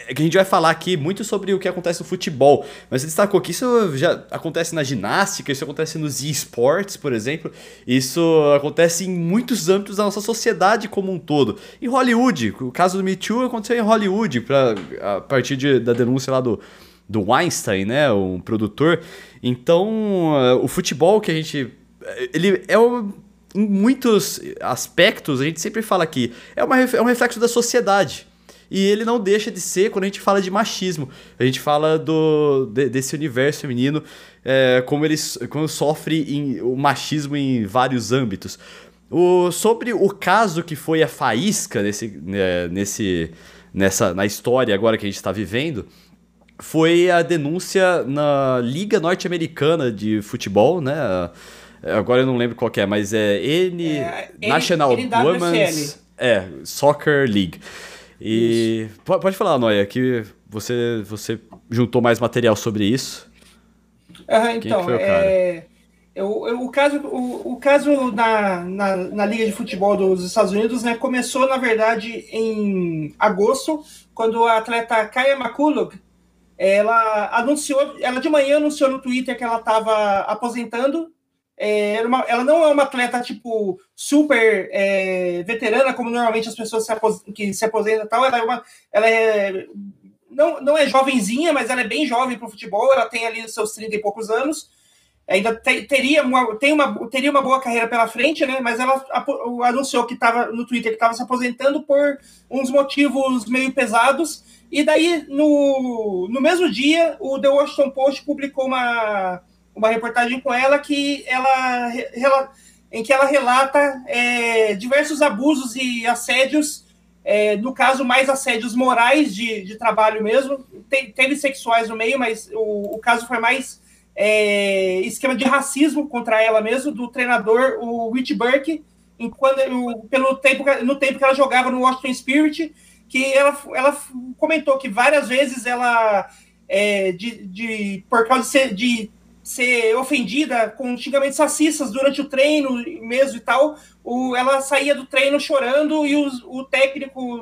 é que a gente vai falar aqui muito sobre o que acontece no futebol, mas você destacou que isso já acontece na ginástica, isso acontece nos esportes, por exemplo, isso acontece em muitos âmbitos da nossa sociedade como um todo. Em Hollywood, o caso do Me Too aconteceu em Hollywood, pra, a partir de, da denúncia lá do, do Weinstein, né, um produtor. Então, uh, o futebol que a gente. Ele é um, em muitos aspectos, a gente sempre fala aqui, é, uma, é um reflexo da sociedade. E ele não deixa de ser quando a gente fala de machismo. A gente fala do, de, desse universo feminino, é, como ele como sofre em, o machismo em vários âmbitos. O, sobre o caso que foi a faísca nesse, né, nesse, nessa, na história agora que a gente está vivendo, foi a denúncia na Liga Norte-Americana de Futebol, né? Agora eu não lembro qual é, mas é N é, National N Women's é, Soccer League. E isso. pode falar, Noia, que você você juntou mais material sobre isso. Uhum, então, é, eu, eu, o caso, o, o caso na, na, na, Liga de Futebol dos Estados Unidos né, começou, na verdade, em agosto, quando a atleta Kaya McCullough ela anunciou, ela de manhã anunciou no Twitter que ela estava aposentando. É, uma, ela não é uma atleta tipo super é, veterana, como normalmente as pessoas se que se aposentam tal. Ela é uma, ela é não, não é jovenzinha, mas ela é bem jovem para o futebol. Ela tem ali seus 30 e poucos anos. Ainda te, teria, uma, tem uma, teria uma boa carreira pela frente, né? Mas ela anunciou que estava no Twitter que estava se aposentando por uns motivos meio pesados e daí, no, no mesmo dia, o The Washington Post publicou uma, uma reportagem com ela que ela, em que ela relata é, diversos abusos e assédios, é, no caso, mais assédios morais de, de trabalho mesmo. Tem, teve sexuais no meio, mas o, o caso foi mais é, esquema de racismo contra ela mesmo, do treinador, o Rich Burke, enquanto, pelo tempo, no tempo que ela jogava no Washington Spirit que ela, ela comentou que várias vezes ela, é, de, de, por causa de ser, de ser ofendida com xingamentos racistas durante o treino mesmo e tal, o, ela saía do treino chorando e o, o técnico,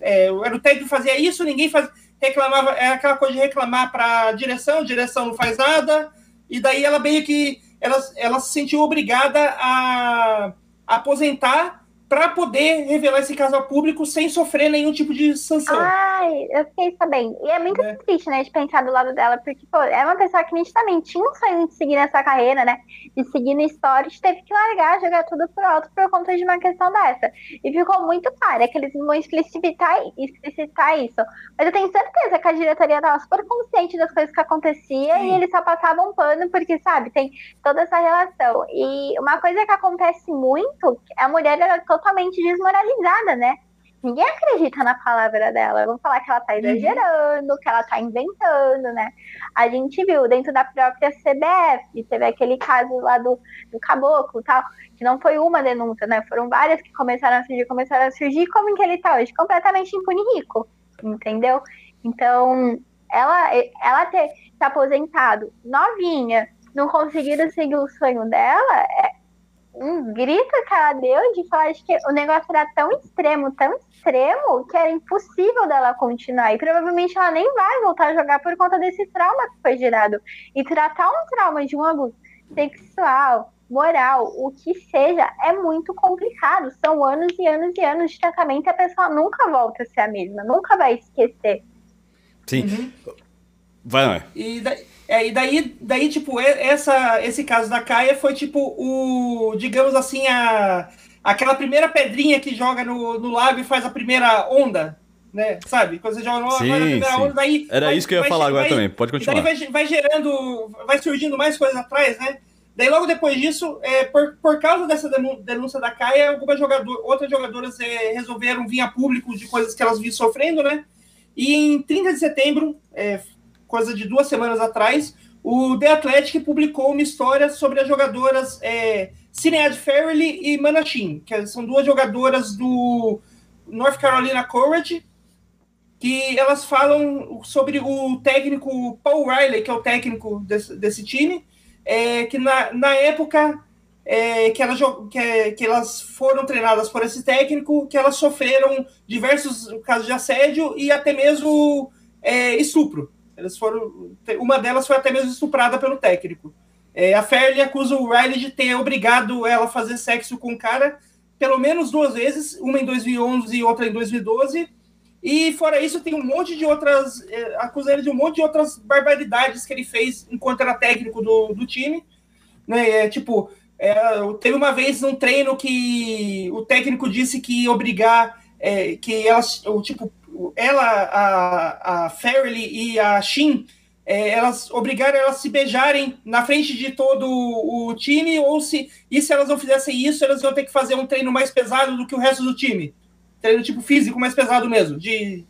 é, o técnico fazia isso, ninguém faz, reclamava, é aquela coisa de reclamar para a direção, direção não faz nada, e daí ela meio que, ela, ela se sentiu obrigada a, a aposentar para poder revelar esse caso ao público sem sofrer nenhum tipo de sanção. Ai, eu fiquei sabendo. E é muito é. triste, né, de pensar do lado dela, porque, pô, é uma pessoa que nitidamente tinha um sonho de seguir nessa carreira, né, de seguir no stories, teve que largar, jogar tudo por alto por conta de uma questão dessa. E ficou muito claro, é que eles vão explicitar, explicitar isso. Mas eu tenho certeza que a diretoria estava super consciente das coisas que acontecia Sim. e eles só passavam um pano porque, sabe, tem toda essa relação. E uma coisa que acontece muito, é a mulher era totalmente totalmente desmoralizada, né? Ninguém acredita na palavra dela. Vão falar que ela tá uhum. exagerando, uhum. que ela tá inventando, né? A gente viu dentro da própria CBF, teve aquele caso lá do, do caboclo tal, que não foi uma denúncia, né? Foram várias que começaram a surgir, começaram a surgir, como que ele tá hoje? Completamente impune rico, entendeu? Então, ela, ela ter se aposentado novinha, não conseguido seguir o sonho dela, é, um grito que ela deu de falar de que o negócio era tão extremo, tão extremo, que era impossível dela continuar. E provavelmente ela nem vai voltar a jogar por conta desse trauma que foi gerado. E tratar um trauma de um abuso sexual, moral, o que seja, é muito complicado. São anos e anos e anos de tratamento e a pessoa nunca volta a ser a mesma, nunca vai esquecer. Sim. Uhum. Vai, não é? E daí é, e daí, daí, tipo, essa, esse caso da Caia foi, tipo, o, digamos assim, a, aquela primeira pedrinha que joga no, no lago e faz a primeira onda, né? Sabe? Quando você joga numa sim, primeira sim. onda, daí. Era vai, isso que eu ia falar agora vai, também. Pode continuar. Daí vai, vai, gerando, vai surgindo mais coisas atrás, né? Daí logo depois disso, é, por, por causa dessa denúncia da Caia, algumas jogador, outras jogadoras é, resolveram vir a público de coisas que elas vinham sofrendo, né? E em 30 de setembro, é, coisa de duas semanas atrás, o The Athletic publicou uma história sobre as jogadoras é, Cinead e Manachin, que são duas jogadoras do North Carolina Courage, que elas falam sobre o técnico Paul Riley, que é o técnico desse, desse time, é, que na, na época é, que, elas, que, que, elas foram treinadas por esse técnico, que elas sofreram diversos casos de assédio e até mesmo é, estupro. Elas foram, uma delas foi até mesmo estuprada pelo técnico. É, a Fairley acusa o Riley de ter obrigado ela a fazer sexo com o cara pelo menos duas vezes, uma em 2011 e outra em 2012. E fora isso, tem um monte de outras. É, acusa ele de um monte de outras barbaridades que ele fez enquanto era técnico do, do time. Né? É, tipo, é, teve uma vez num treino que o técnico disse que obrigar é, que elas, tipo, ela, a, a Fairley e a Shin, é, elas obrigaram elas a se beijarem na frente de todo o time, ou se e se elas não fizessem isso, elas iam ter que fazer um treino mais pesado do que o resto do time. Treino tipo físico mais pesado mesmo. De,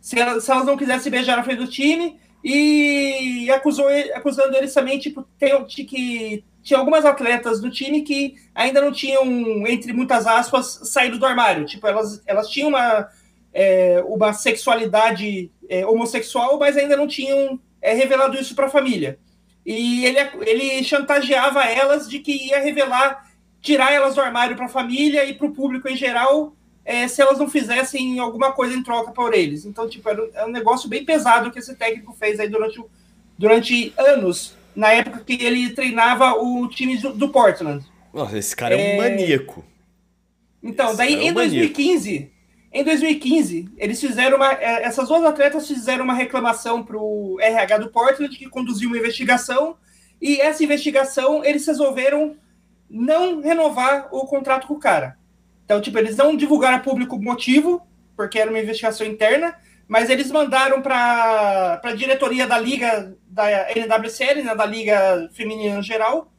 se, elas, se elas não quisessem se beijar na frente do time, e acusou, acusando eles também, tipo, tem, de que tinha algumas atletas do time que ainda não tinham, entre muitas aspas, saído do armário. Tipo, elas, elas tinham uma, é, uma sexualidade é, homossexual, mas ainda não tinham é, revelado isso para a família. E ele, ele chantageava elas de que ia revelar, tirar elas do armário para a família e para o público em geral, é, se elas não fizessem alguma coisa em troca por eles. Então, tipo, era, era um negócio bem pesado que esse técnico fez aí durante, durante anos na época que ele treinava o time do, do Portland. Nossa, esse cara é, é um maníaco. Então, esse daí é um em 2015, em 2015, eles fizeram uma. É, essas duas atletas fizeram uma reclamação para o RH do Portland, que conduziu uma investigação, e essa investigação eles resolveram não renovar o contrato com o cara. Então, tipo, eles não divulgaram a público o motivo, porque era uma investigação interna, mas eles mandaram para a diretoria da Liga, da NWCL, né, da Liga Feminina em geral,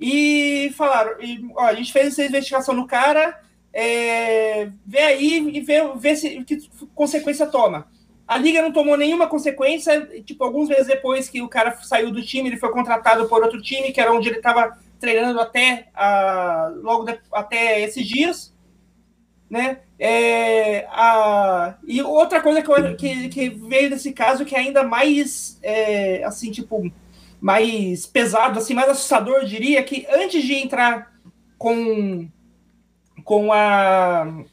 e falaram: e, ó, a gente fez essa investigação no cara, é, vê aí e vê, vê se, que consequência toma. A Liga não tomou nenhuma consequência, tipo, alguns meses depois que o cara saiu do time, ele foi contratado por outro time, que era onde ele estava treinando até, a, logo de, até esses dias né? É, a, e outra coisa que, eu, que, que, veio desse caso que é ainda mais, é, assim, tipo, mais pesado, assim, mais assustador, eu diria, que antes de entrar com, com a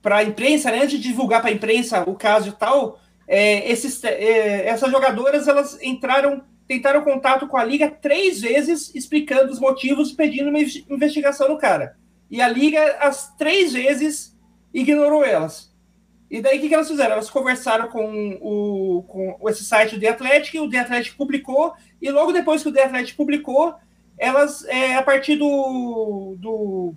para a imprensa, né, antes de divulgar para a imprensa o caso e tal, é, esses, é, essas jogadoras elas entraram, tentaram contato com a liga três vezes, explicando os motivos, pedindo uma investigação no cara. E a liga, as três vezes, ignorou elas. E daí o que, que elas fizeram? Elas conversaram com, o, com esse site do The Athletic, o The Athletic publicou, e logo depois que o The Athletic publicou, elas, é, a partir do, do,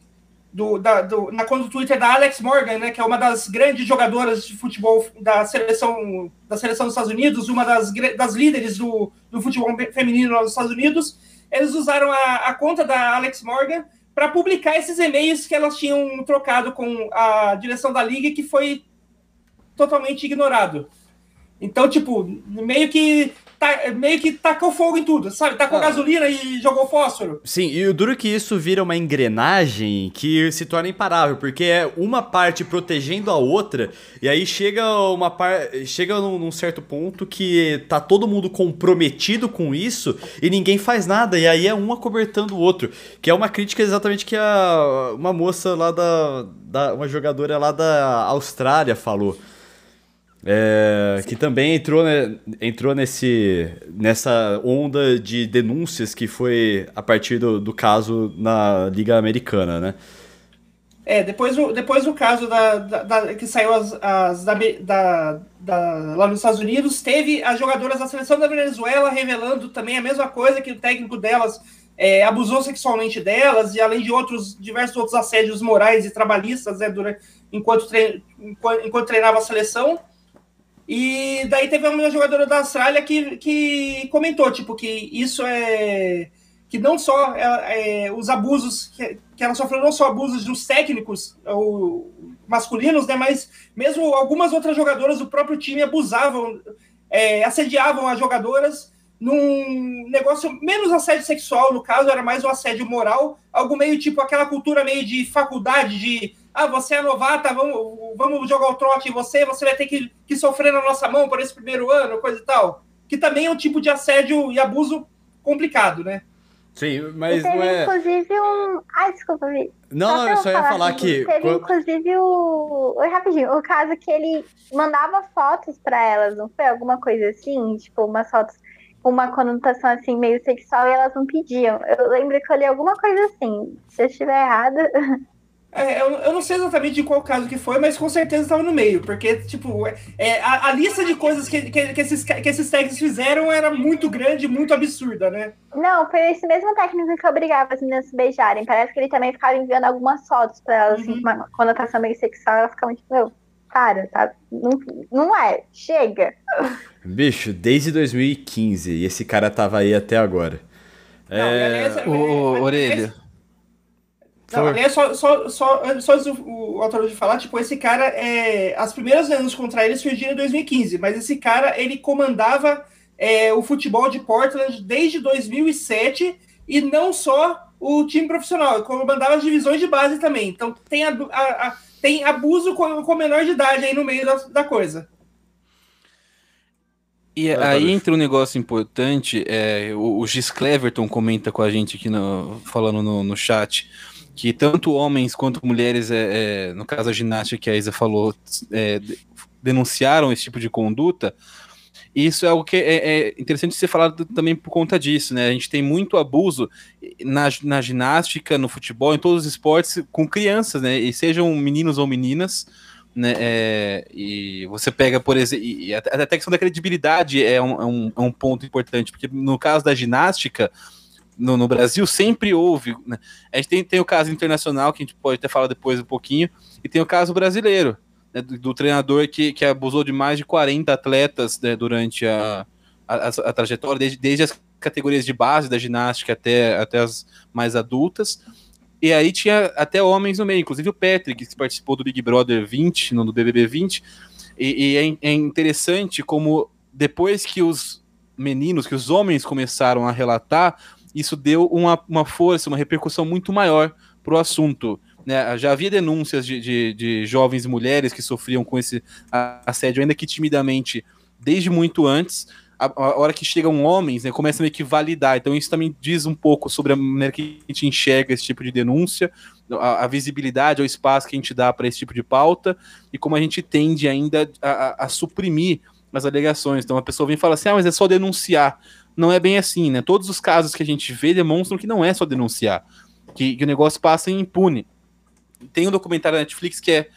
do, da, do, na conta do Twitter da Alex Morgan, né, que é uma das grandes jogadoras de futebol da seleção, da seleção dos Estados Unidos, uma das, das líderes do, do futebol feminino nos Estados Unidos, eles usaram a, a conta da Alex Morgan para publicar esses e-mails que elas tinham trocado com a direção da liga que foi totalmente ignorado. Então, tipo, meio que tá, meio que tacou fogo em tudo, sabe? Tacou ah. gasolina e jogou fósforo. Sim, e o duro é que isso vira uma engrenagem que se torna imparável, porque é uma parte protegendo a outra, e aí chega uma par... chega num, num certo ponto que tá todo mundo comprometido com isso e ninguém faz nada, e aí é um acobertando o outro, que é uma crítica exatamente que a uma moça lá da, da uma jogadora lá da Austrália falou. É, que também entrou, né, entrou nesse, nessa onda de denúncias que foi a partir do, do caso na Liga Americana, né? É, depois, depois do caso da, da, da que saiu as, as da, lá nos Estados Unidos, teve as jogadoras da seleção da Venezuela revelando também a mesma coisa, que o técnico delas é, abusou sexualmente delas, e além de outros diversos outros assédios morais e trabalhistas né, durante, enquanto, trein, enquanto, enquanto treinava a seleção. E daí teve uma jogadora da Austrália que, que comentou, tipo, que isso é. Que não só é, é, os abusos, que, que ela sofreu não só abusos dos técnicos ou, masculinos, né? Mas mesmo algumas outras jogadoras do próprio time abusavam, é, assediavam as jogadoras num negócio menos assédio sexual, no caso, era mais um assédio moral, algo meio tipo aquela cultura meio de faculdade, de ah, você é novata, vamos, vamos jogar o trote em você, você vai ter que, que sofrer na nossa mão por esse primeiro ano, coisa e tal. Que também é um tipo de assédio e abuso complicado, né? Sim, mas não é. inclusive um. Ai, desculpa, Vi. Não, não, eu só ia falar que. Teve quando... inclusive o. Oi, rapidinho. O caso que ele mandava fotos pra elas, não foi? Alguma coisa assim? Tipo, umas fotos com uma conotação assim meio sexual e elas não pediam. Eu lembro que eu li alguma coisa assim. Se eu estiver errada. [LAUGHS] É, eu, eu, não sei exatamente de qual caso que foi, mas com certeza estava no meio, porque, tipo, é, a, a, lista de coisas que, que, que, esses, que esses técnicos fizeram era muito grande, muito absurda, né? Não, foi esse mesmo técnico que obrigava as meninas a se beijarem. Parece que ele também ficava enviando algumas fotos para elas, assim, uhum. assim, uma conotação meio sexual, elas ficavam tipo, meu, para, tá? Não, não é, chega. Bicho, desde 2015, e esse cara tava aí até agora. Não, é... o, Orelha. Não, aliás, só, só, só, só antes o, autor de falar, tipo, esse cara, é, as primeiras denúncias contra ele surgiram em 2015, mas esse cara, ele comandava é, o futebol de Portland desde 2007 e não só o time profissional, ele comandava as divisões de base também. Então tem, a, a, a tem abuso com, com menor de idade aí no meio da, da coisa. E aí entra um negócio importante, é, o, o Gis Cleverton comenta com a gente aqui no, falando no, no chat que tanto homens quanto mulheres, é, é, no caso a ginástica que a Isa falou, é, denunciaram esse tipo de conduta. E isso é algo que é, é, interessante ser falado também por conta disso, né? A gente tem muito abuso na, na ginástica, no futebol, em todos os esportes, com crianças, né? E sejam meninos ou meninas, né? É, e você pega, por exemplo, até a questão da credibilidade é um, é um, um ponto importante, porque no caso da ginástica, no, no, Brasil sempre houve. Né? A gente tem, tem o caso internacional, que a gente pode até falar depois um pouquinho, e tem o caso brasileiro, né, do, do, treinador que, que abusou de mais de 40 atletas né, durante a, a, a, trajetória, desde, desde as categorias de base da ginástica até, até as mais adultas. E aí tinha até homens no meio, inclusive o Patrick, que participou do Big Brother 20, no BBB 20. E, e é, é interessante como depois que os meninos, que os homens começaram a relatar, isso deu uma, uma força, uma repercussão muito maior para o assunto. Né? Já havia denúncias de, de, de jovens mulheres que sofriam com esse assédio, ainda que timidamente, desde muito antes. A, a hora que chegam homens, né, começa a meio que validar. Então, isso também diz um pouco sobre a maneira que a gente enxerga esse tipo de denúncia, a, a visibilidade, o espaço que a gente dá para esse tipo de pauta, e como a gente tende ainda a, a suprimir as alegações. Então, a pessoa vem e fala assim: ah, mas é só denunciar não é bem assim, né? Todos os casos que a gente vê demonstram que não é só denunciar, que, que o negócio passa impune. Tem um documentário da Netflix que é,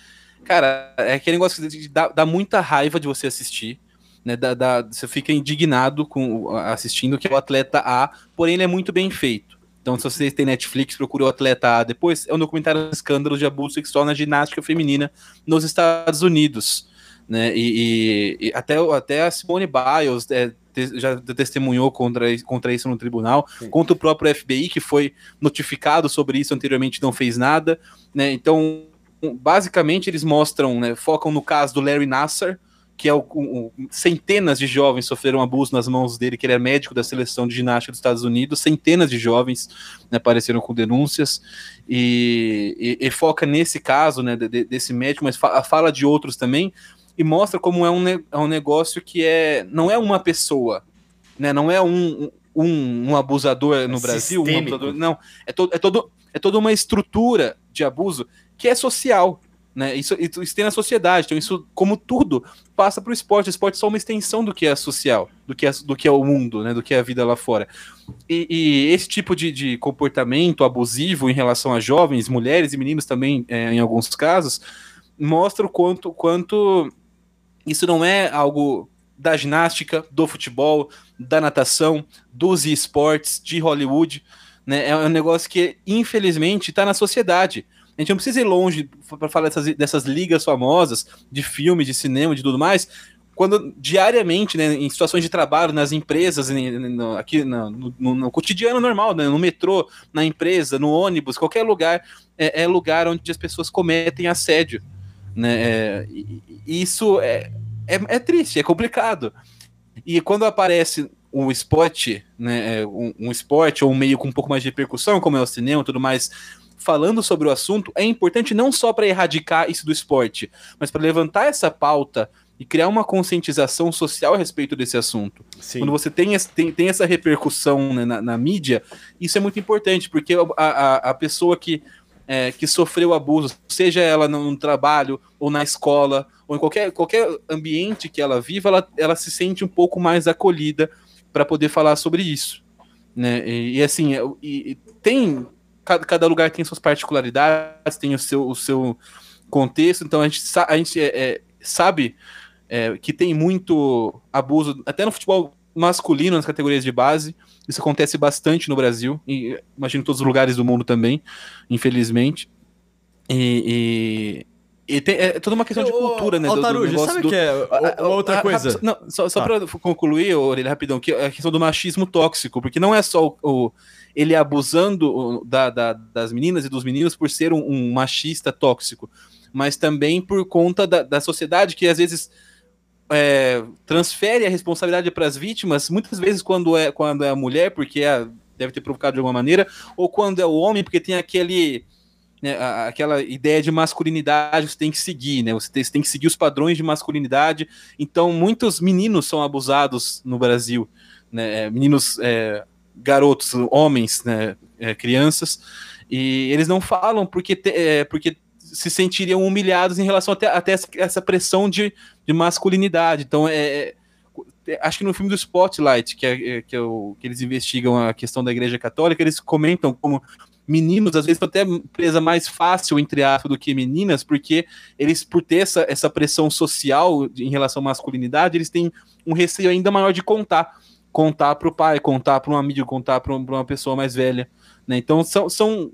cara, é aquele negócio que dá, dá muita raiva de você assistir, né? Dá, você fica indignado com assistindo que é o atleta A, porém ele é muito bem feito. Então, se você tem Netflix, procure o Atleta A depois. É um documentário de escândalo de abuso sexual na ginástica feminina nos Estados Unidos. Né? E, e, e até, até a Simone Biles é, já testemunhou contra, contra isso no tribunal, Sim. contra o próprio FBI, que foi notificado sobre isso anteriormente não fez nada. Né? Então, basicamente, eles mostram, né, focam no caso do Larry Nassar, que é o, o, centenas de jovens sofreram abuso nas mãos dele, que ele é médico da seleção de ginástica dos Estados Unidos, centenas de jovens né, apareceram com denúncias, e, e, e, foca nesse caso né, de, desse médico, mas fa fala de outros também, e mostra como é um, é um negócio que é não é uma pessoa, né? Não é um, um, um abusador no é Brasil, um abusador, não, é todo, é todo é toda uma estrutura de abuso que é social, né? Isso, isso tem na sociedade, então isso, como tudo, passa para o esporte. O esporte é só uma extensão do que é social, do que é, do que é o mundo, né? Do que é a vida lá fora. E, e esse tipo de, de, comportamento abusivo em relação a jovens, mulheres e meninos também, é, em alguns casos, mostra o quanto, quanto isso não é algo da ginástica, do futebol, da natação, dos esportes, de Hollywood. Né? É um negócio que, infelizmente, está na sociedade. A gente não precisa ir longe para falar dessas, dessas ligas famosas de filme, de cinema, de tudo mais. Quando diariamente, né, em situações de trabalho, nas empresas, no, aqui no, no, no, cotidiano normal, né, no metrô, na empresa, no ônibus, qualquer lugar, é, é lugar onde as pessoas cometem assédio. Né? É, isso é, é, é, triste, é complicado. E quando aparece um esporte, né, é, um, um esporte ou um meio com um pouco mais de repercussão, como é o cinema e tudo mais, falando sobre o assunto, é importante não só para erradicar isso do esporte, mas para levantar essa pauta e criar uma conscientização social a respeito desse assunto. Sim. Quando você tem, tem, tem essa repercussão né, na, na, mídia, isso é muito importante, porque a, a, a pessoa que, é, que sofreu abuso, seja ela no trabalho, ou na escola, ou em qualquer, qualquer ambiente que ela viva, ela, ela se sente um pouco mais acolhida para poder falar sobre isso. Né? E, e assim, e, e tem cada, cada lugar tem suas particularidades, tem o seu, o seu contexto, então a gente, a gente é, é, sabe é, que tem muito abuso, até no futebol masculino, nas categorias de base, isso acontece bastante no Brasil, e imagino em todos os lugares do mundo também, infelizmente. E, e, e tem, é toda uma questão de cultura, né? Altarujo, do, do sabe o do... que é outra coisa? Não, só, só ah. para concluir, Orelha, rapidão, que é a questão do machismo tóxico, porque não é só o, o ele abusando da, da, das meninas e dos meninos por ser um, um machista tóxico, mas também por conta da, da sociedade que às vezes é, transfere a responsabilidade para as vítimas, muitas vezes quando é, quando é a mulher, porque é, deve ter provocado de alguma maneira, ou quando é o homem, porque tem aquele. Né, aquela ideia de masculinidade que você tem que seguir, né? Você tem, você tem, que seguir os padrões de masculinidade. Então, muitos meninos são abusados no Brasil, né? É, meninos é, garotos, homens, né, é, crianças, e eles não falam porque, te, é, porque se sentiriam humilhados em relação até, até essa pressão de, de masculinidade. Então, é, é, é, acho que no filme do Spotlight, que, é, é, que, é o, que eles investigam a questão da Igreja Católica, eles comentam como meninos às vezes até presa mais fácil, entre aspas, do que meninas, porque eles, por ter essa, essa pressão social em relação à masculinidade, eles têm um receio ainda maior de contar contar para o pai, contar para um amigo, contar para uma pessoa mais velha. Né? Então são, são,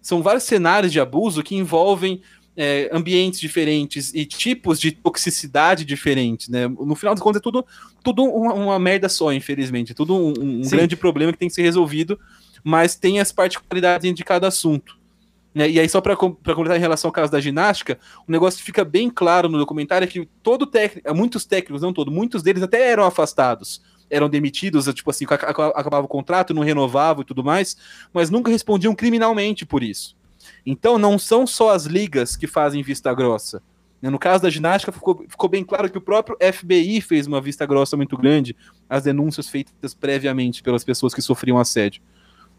são vários cenários de abuso que envolvem é, ambientes diferentes e tipos de toxicidade diferentes. Né? No final das contas, é tudo, tudo uma, uma merda só, infelizmente. É tudo um, um grande problema que tem que ser resolvido, mas tem as particularidades de cada assunto. Né? E aí, só para completar em relação ao caso da ginástica, o negócio fica bem claro no documentário é que todo técnico, muitos técnicos, não todos, muitos deles até eram afastados eram demitidos, tipo assim, acabava o contrato, não renovavam e tudo mais, mas nunca respondiam criminalmente por isso. Então não são só as ligas que fazem vista grossa. No caso da ginástica, ficou, ficou bem claro que o próprio FBI fez uma vista grossa muito grande às denúncias feitas previamente pelas pessoas que sofriam assédio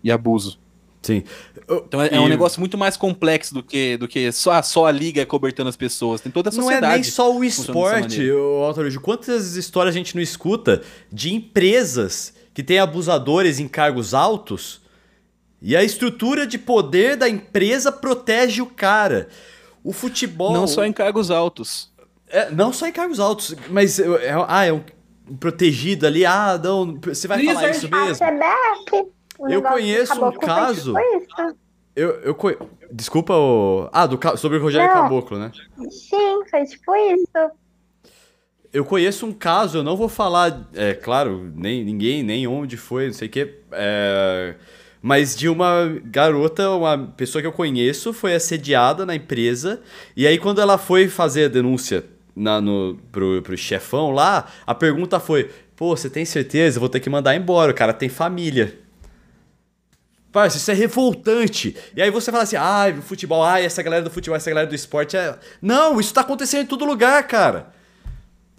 e abuso. Sim. Então é, é, um negócio muito mais complexo do que, do que só, só a liga cobertando as pessoas. Tem toda a sociedade. Não é nem só o esporte, Altarujo. Quantas histórias a gente não escuta de empresas que têm abusadores em cargos altos e a estrutura de poder da empresa protege o cara. O futebol. Não só em cargos altos. É, não só em cargos altos, mas. É, ah, é um protegido ali. Ah, não. Você vai falar isso mesmo? Eu conheço um caso. Eu, eu Desculpa o. Ah, do, sobre o Rogério não. Caboclo, né? Sim, foi tipo isso. Eu conheço um caso, eu não vou falar, é claro, nem ninguém, nem onde foi, não sei o que. É, mas de uma garota, uma pessoa que eu conheço, foi assediada na empresa. E aí, quando ela foi fazer a denúncia na, no, pro, pro chefão lá, a pergunta foi: pô, você tem certeza? Eu vou ter que mandar embora, o cara tem família. Parça, isso é revoltante. E aí você fala assim, ah, o futebol, ah, essa galera do futebol, essa galera do esporte é. Não, isso tá acontecendo em todo lugar, cara.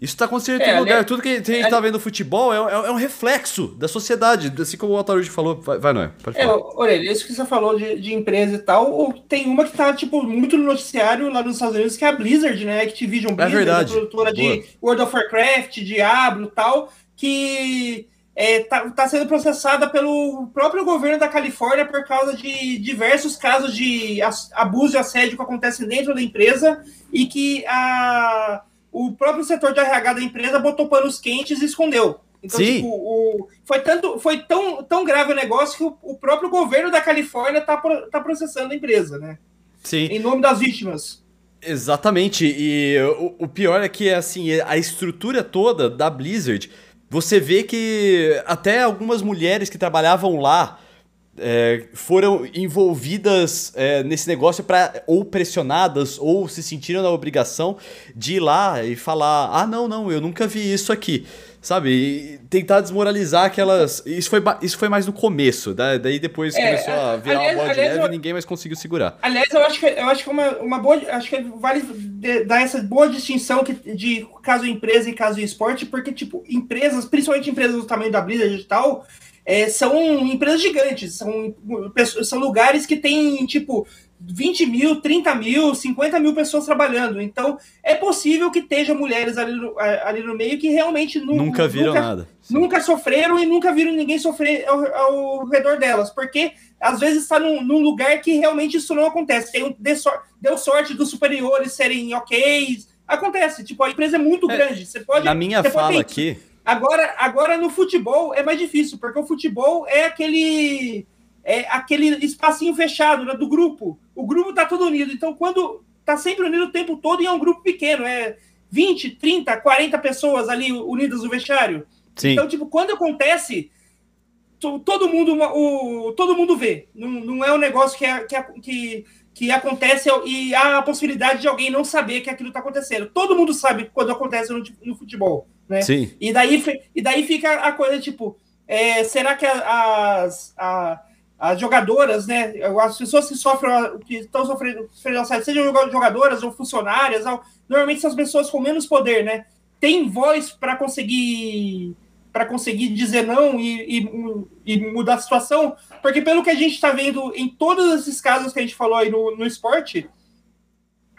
Isso tá acontecendo em é, todo lugar. Né? Tudo que a gente tá vendo no futebol é, é, é, um reflexo da sociedade, assim como o Altarujo falou. Vai, vai não é? Pode falar. É, Orelha, isso que você falou de, de empresa e tal, tem uma que tá, tipo, muito no noticiário lá nos Estados Unidos, que é a Blizzard, né? Activision Blizzard, é verdade. produtora Boa. de World of Warcraft, Diablo e tal, que está é, tá, tá sendo processada pelo próprio governo da Califórnia por causa de diversos casos de abuso e assédio que acontecem dentro da empresa e que a, o próprio setor de RH da empresa botou panos quentes e escondeu. Então, Sim. tipo, o, foi, tanto, foi tão, tão grave o negócio que o, o próprio governo da Califórnia tá, pro- tá processando a empresa, né? Sim. Em nome das vítimas. Exatamente, e o, o pior é que assim, a estrutura toda da Blizzard, você vê que até algumas mulheres que trabalhavam lá é, foram envolvidas é, nesse negócio para ou pressionadas ou se sentiram na obrigação de ir lá e falar: ah, não, não, eu nunca vi isso aqui. Sabe? E tentar desmoralizar aquelas. Isso foi, isso foi mais no começo, da- daí depois É, começou a virar aliás- uma bola de neve eu- e ninguém mais conseguiu segurar. Aliás, eu acho que, eu acho que uma, uma boa. Acho que vale dar essa boa distinção que, de caso empresa e caso esporte, porque, tipo, empresas, principalmente empresas do tamanho da Blizzard e tal, é, são empresas gigantes, são, são lugares que tem, tipo, 20 mil, 30 mil, 50 mil pessoas trabalhando. Então, é possível que esteja mulheres ali no, ali no meio que realmente nu- Nunca viram nunca, nada. Sim. nunca sofreram e nunca viram ninguém sofrer ao, ao redor delas, porque às vezes está num, num lugar que realmente isso não acontece. Tem um, deu, sor- deu sorte dos superiores serem ok. Acontece, tipo, a empresa é muito É, grande. Você pode. Na minha fala aqui, Agora, agora no futebol é mais difícil, porque o futebol é aquele é aquele espacinho fechado né, do grupo. O grupo tá todo unido. Então, quando tá sempre unido o tempo todo e é um grupo pequeno, é 20, 30, 40 pessoas ali unidas no vestiário. sim. Então, tipo, quando acontece, to- todo mundo, o, todo mundo vê. Não, não é um negócio que, é- que, é- que, que acontece e há a possibilidade de alguém não saber que aquilo está acontecendo. Todo mundo sabe quando acontece no, no futebol, né? Sim. E daí, e daí fica a coisa, tipo, é, será que as, a- as jogadoras, né? As pessoas que sofrem, que estão sofrendo, sofrendo assédio, sejam jogadoras ou funcionárias, normalmente são as pessoas com menos poder, né? Tem voz para conseguir para conseguir dizer não e, e- e mudar a situação, porque pelo que a gente está vendo em todos esses casos que a gente falou aí no, no esporte,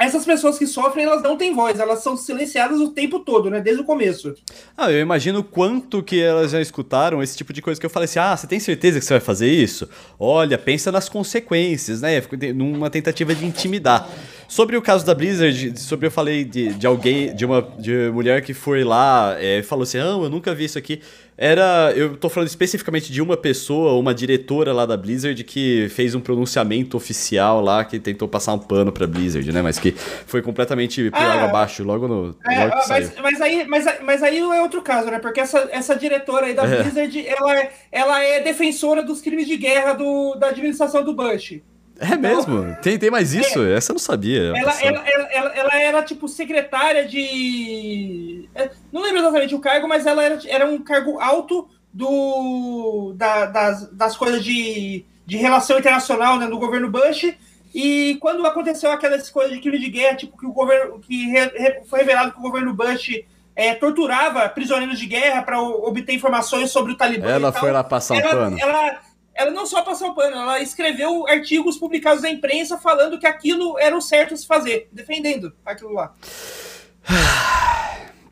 essas pessoas que sofrem, elas não têm voz, elas são silenciadas o tempo todo, né? Desde o começo. Ah, eu imagino quanto que elas já escutaram esse tipo de coisa que eu falei assim: ah, você tem certeza que você vai fazer isso? Olha, pensa nas consequências, né? Numa tentativa de intimidar. Sobre o caso da Blizzard, sobre eu falei de, de alguém, de uma de mulher que foi lá e falou assim: não, eu nunca vi isso aqui. Era. Eu tô falando especificamente de uma pessoa, uma diretora lá da Blizzard, que fez um pronunciamento oficial lá, que tentou passar um pano pra Blizzard, né? Mas que foi completamente por Ah, água abaixo logo no. É, logo mas, mas, aí, mas, mas aí é outro caso, né? Porque essa, essa diretora aí da É. Blizzard, ela, é- ela é defensora dos crimes de guerra do, da administração do Bush. É mesmo? Tem, tem mais isso? Essa eu não sabia. Ela, pessoal. ela, ela, ela, ela era, tipo, secretária de. é, Não lembro exatamente o cargo, mas ela era, era um cargo alto do, da- das, das coisas de, de relação internacional né, do governo Bush. E quando aconteceu aquelas coisas de crime de guerra, tipo, que o governo. que re- re- foi revelado que o governo Bush é, torturava prisioneiros de guerra para obter informações sobre o Talibã. Ela foi lá passar um pano. ela, ela não só passou o pano, ela escreveu artigos publicados na imprensa falando que aquilo era o certo a se fazer, defendendo aquilo lá. [SIGHS]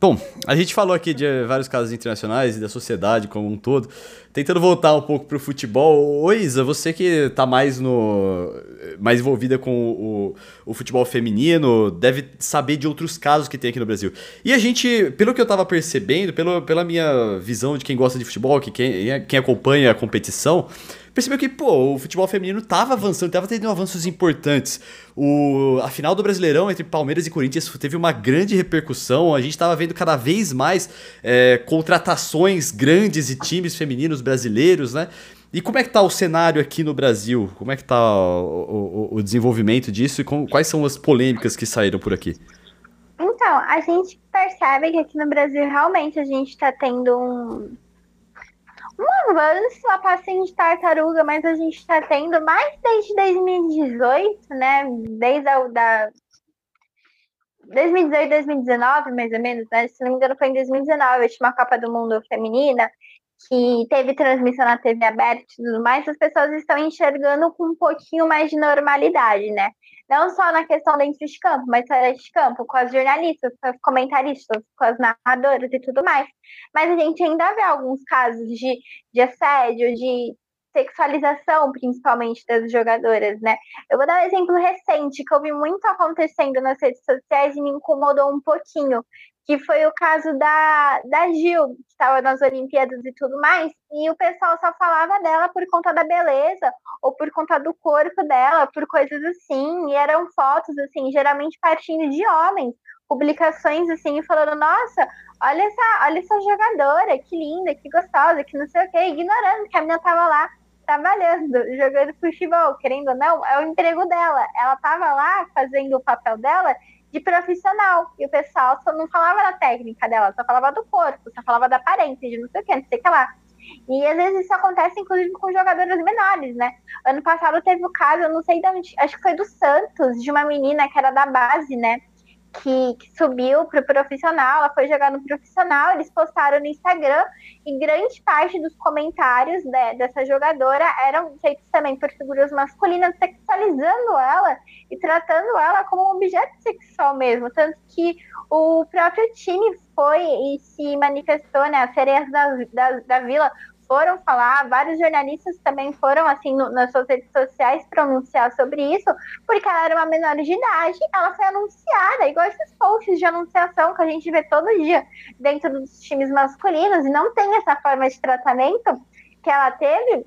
Bom, a gente falou aqui de vários casos internacionais e da sociedade como um todo. Tentando voltar um pouco pro futebol. Ô Isa, você que tá mais no. mais envolvida com o, o futebol feminino, deve saber de outros casos que tem aqui no Brasil. E a gente, pelo que eu tava percebendo, pelo, pela minha visão de quem gosta de futebol, que quem, quem acompanha a competição, percebeu que, pô, o futebol feminino tava avançando, tava tendo avanços importantes. O, a final do Brasileirão entre Palmeiras e Corinthians teve uma grande repercussão. A gente tava vendo cada vez mais é, contratações grandes e times femininos brasileiros, né? E como é que tá o cenário aqui no Brasil? Como é que tá o, o- o desenvolvimento disso e com- quais são as polêmicas que saíram por aqui? Então, a gente percebe que aqui no Brasil realmente a gente está tendo um, um avanço a passinho de tartaruga, mas a gente está tendo mais desde 2018, né? Desde a da 2018, 2019, mais ou menos, né? Se não me engano, foi em 2019, a última Copa do Mundo Feminina, que teve transmissão na TV aberta e tudo mais, as pessoas estão enxergando com um pouquinho mais de normalidade, né? Não só na questão dentro de campo, mas fora de campo, com as jornalistas, com as comentaristas, com as narradoras e tudo mais. Mas a gente ainda vê alguns casos de, de assédio, de sexualização, principalmente das jogadoras, né? Eu vou dar um exemplo recente que eu vi muito acontecendo nas redes sociais e me incomodou um pouquinho, que foi o caso da, da Gil, que estava nas Olimpíadas e tudo mais, e o pessoal só falava dela por conta da beleza, ou por conta do corpo dela, por coisas assim, e eram fotos, assim, geralmente partindo de homens, publicações assim, falando, nossa, olha essa, olha essa jogadora, que linda, que gostosa, que não sei o quê, ignorando que a menina tava lá trabalhando, jogando futebol, querendo ou não, é o emprego dela. Ela tava lá fazendo o papel dela de profissional. E o pessoal só não falava da técnica dela, só falava do corpo, só falava da aparência, de não sei o que, não sei o que lá. E às vezes isso acontece, inclusive, com jogadoras menores, né? Ano passado teve o caso, eu não sei de onde, acho que foi do Santos, de uma menina que era da base, né? Que, que subiu para o profissional, ela foi jogar no profissional, eles postaram no Instagram e grande parte dos comentários de, dessa jogadora eram feitos também por figuras masculinas, sexualizando ela e tratando ela como um objeto sexual mesmo. Tanto que o próprio time foi e se manifestou, né? As sereias da, da, da vila foram falar, vários jornalistas também foram, assim, no, nas suas redes sociais pronunciar sobre isso, porque ela era uma menor de idade, ela foi anunciada, igual esses posts de anunciação que a gente vê todo dia dentro dos times masculinos, e não tem essa forma de tratamento que ela teve.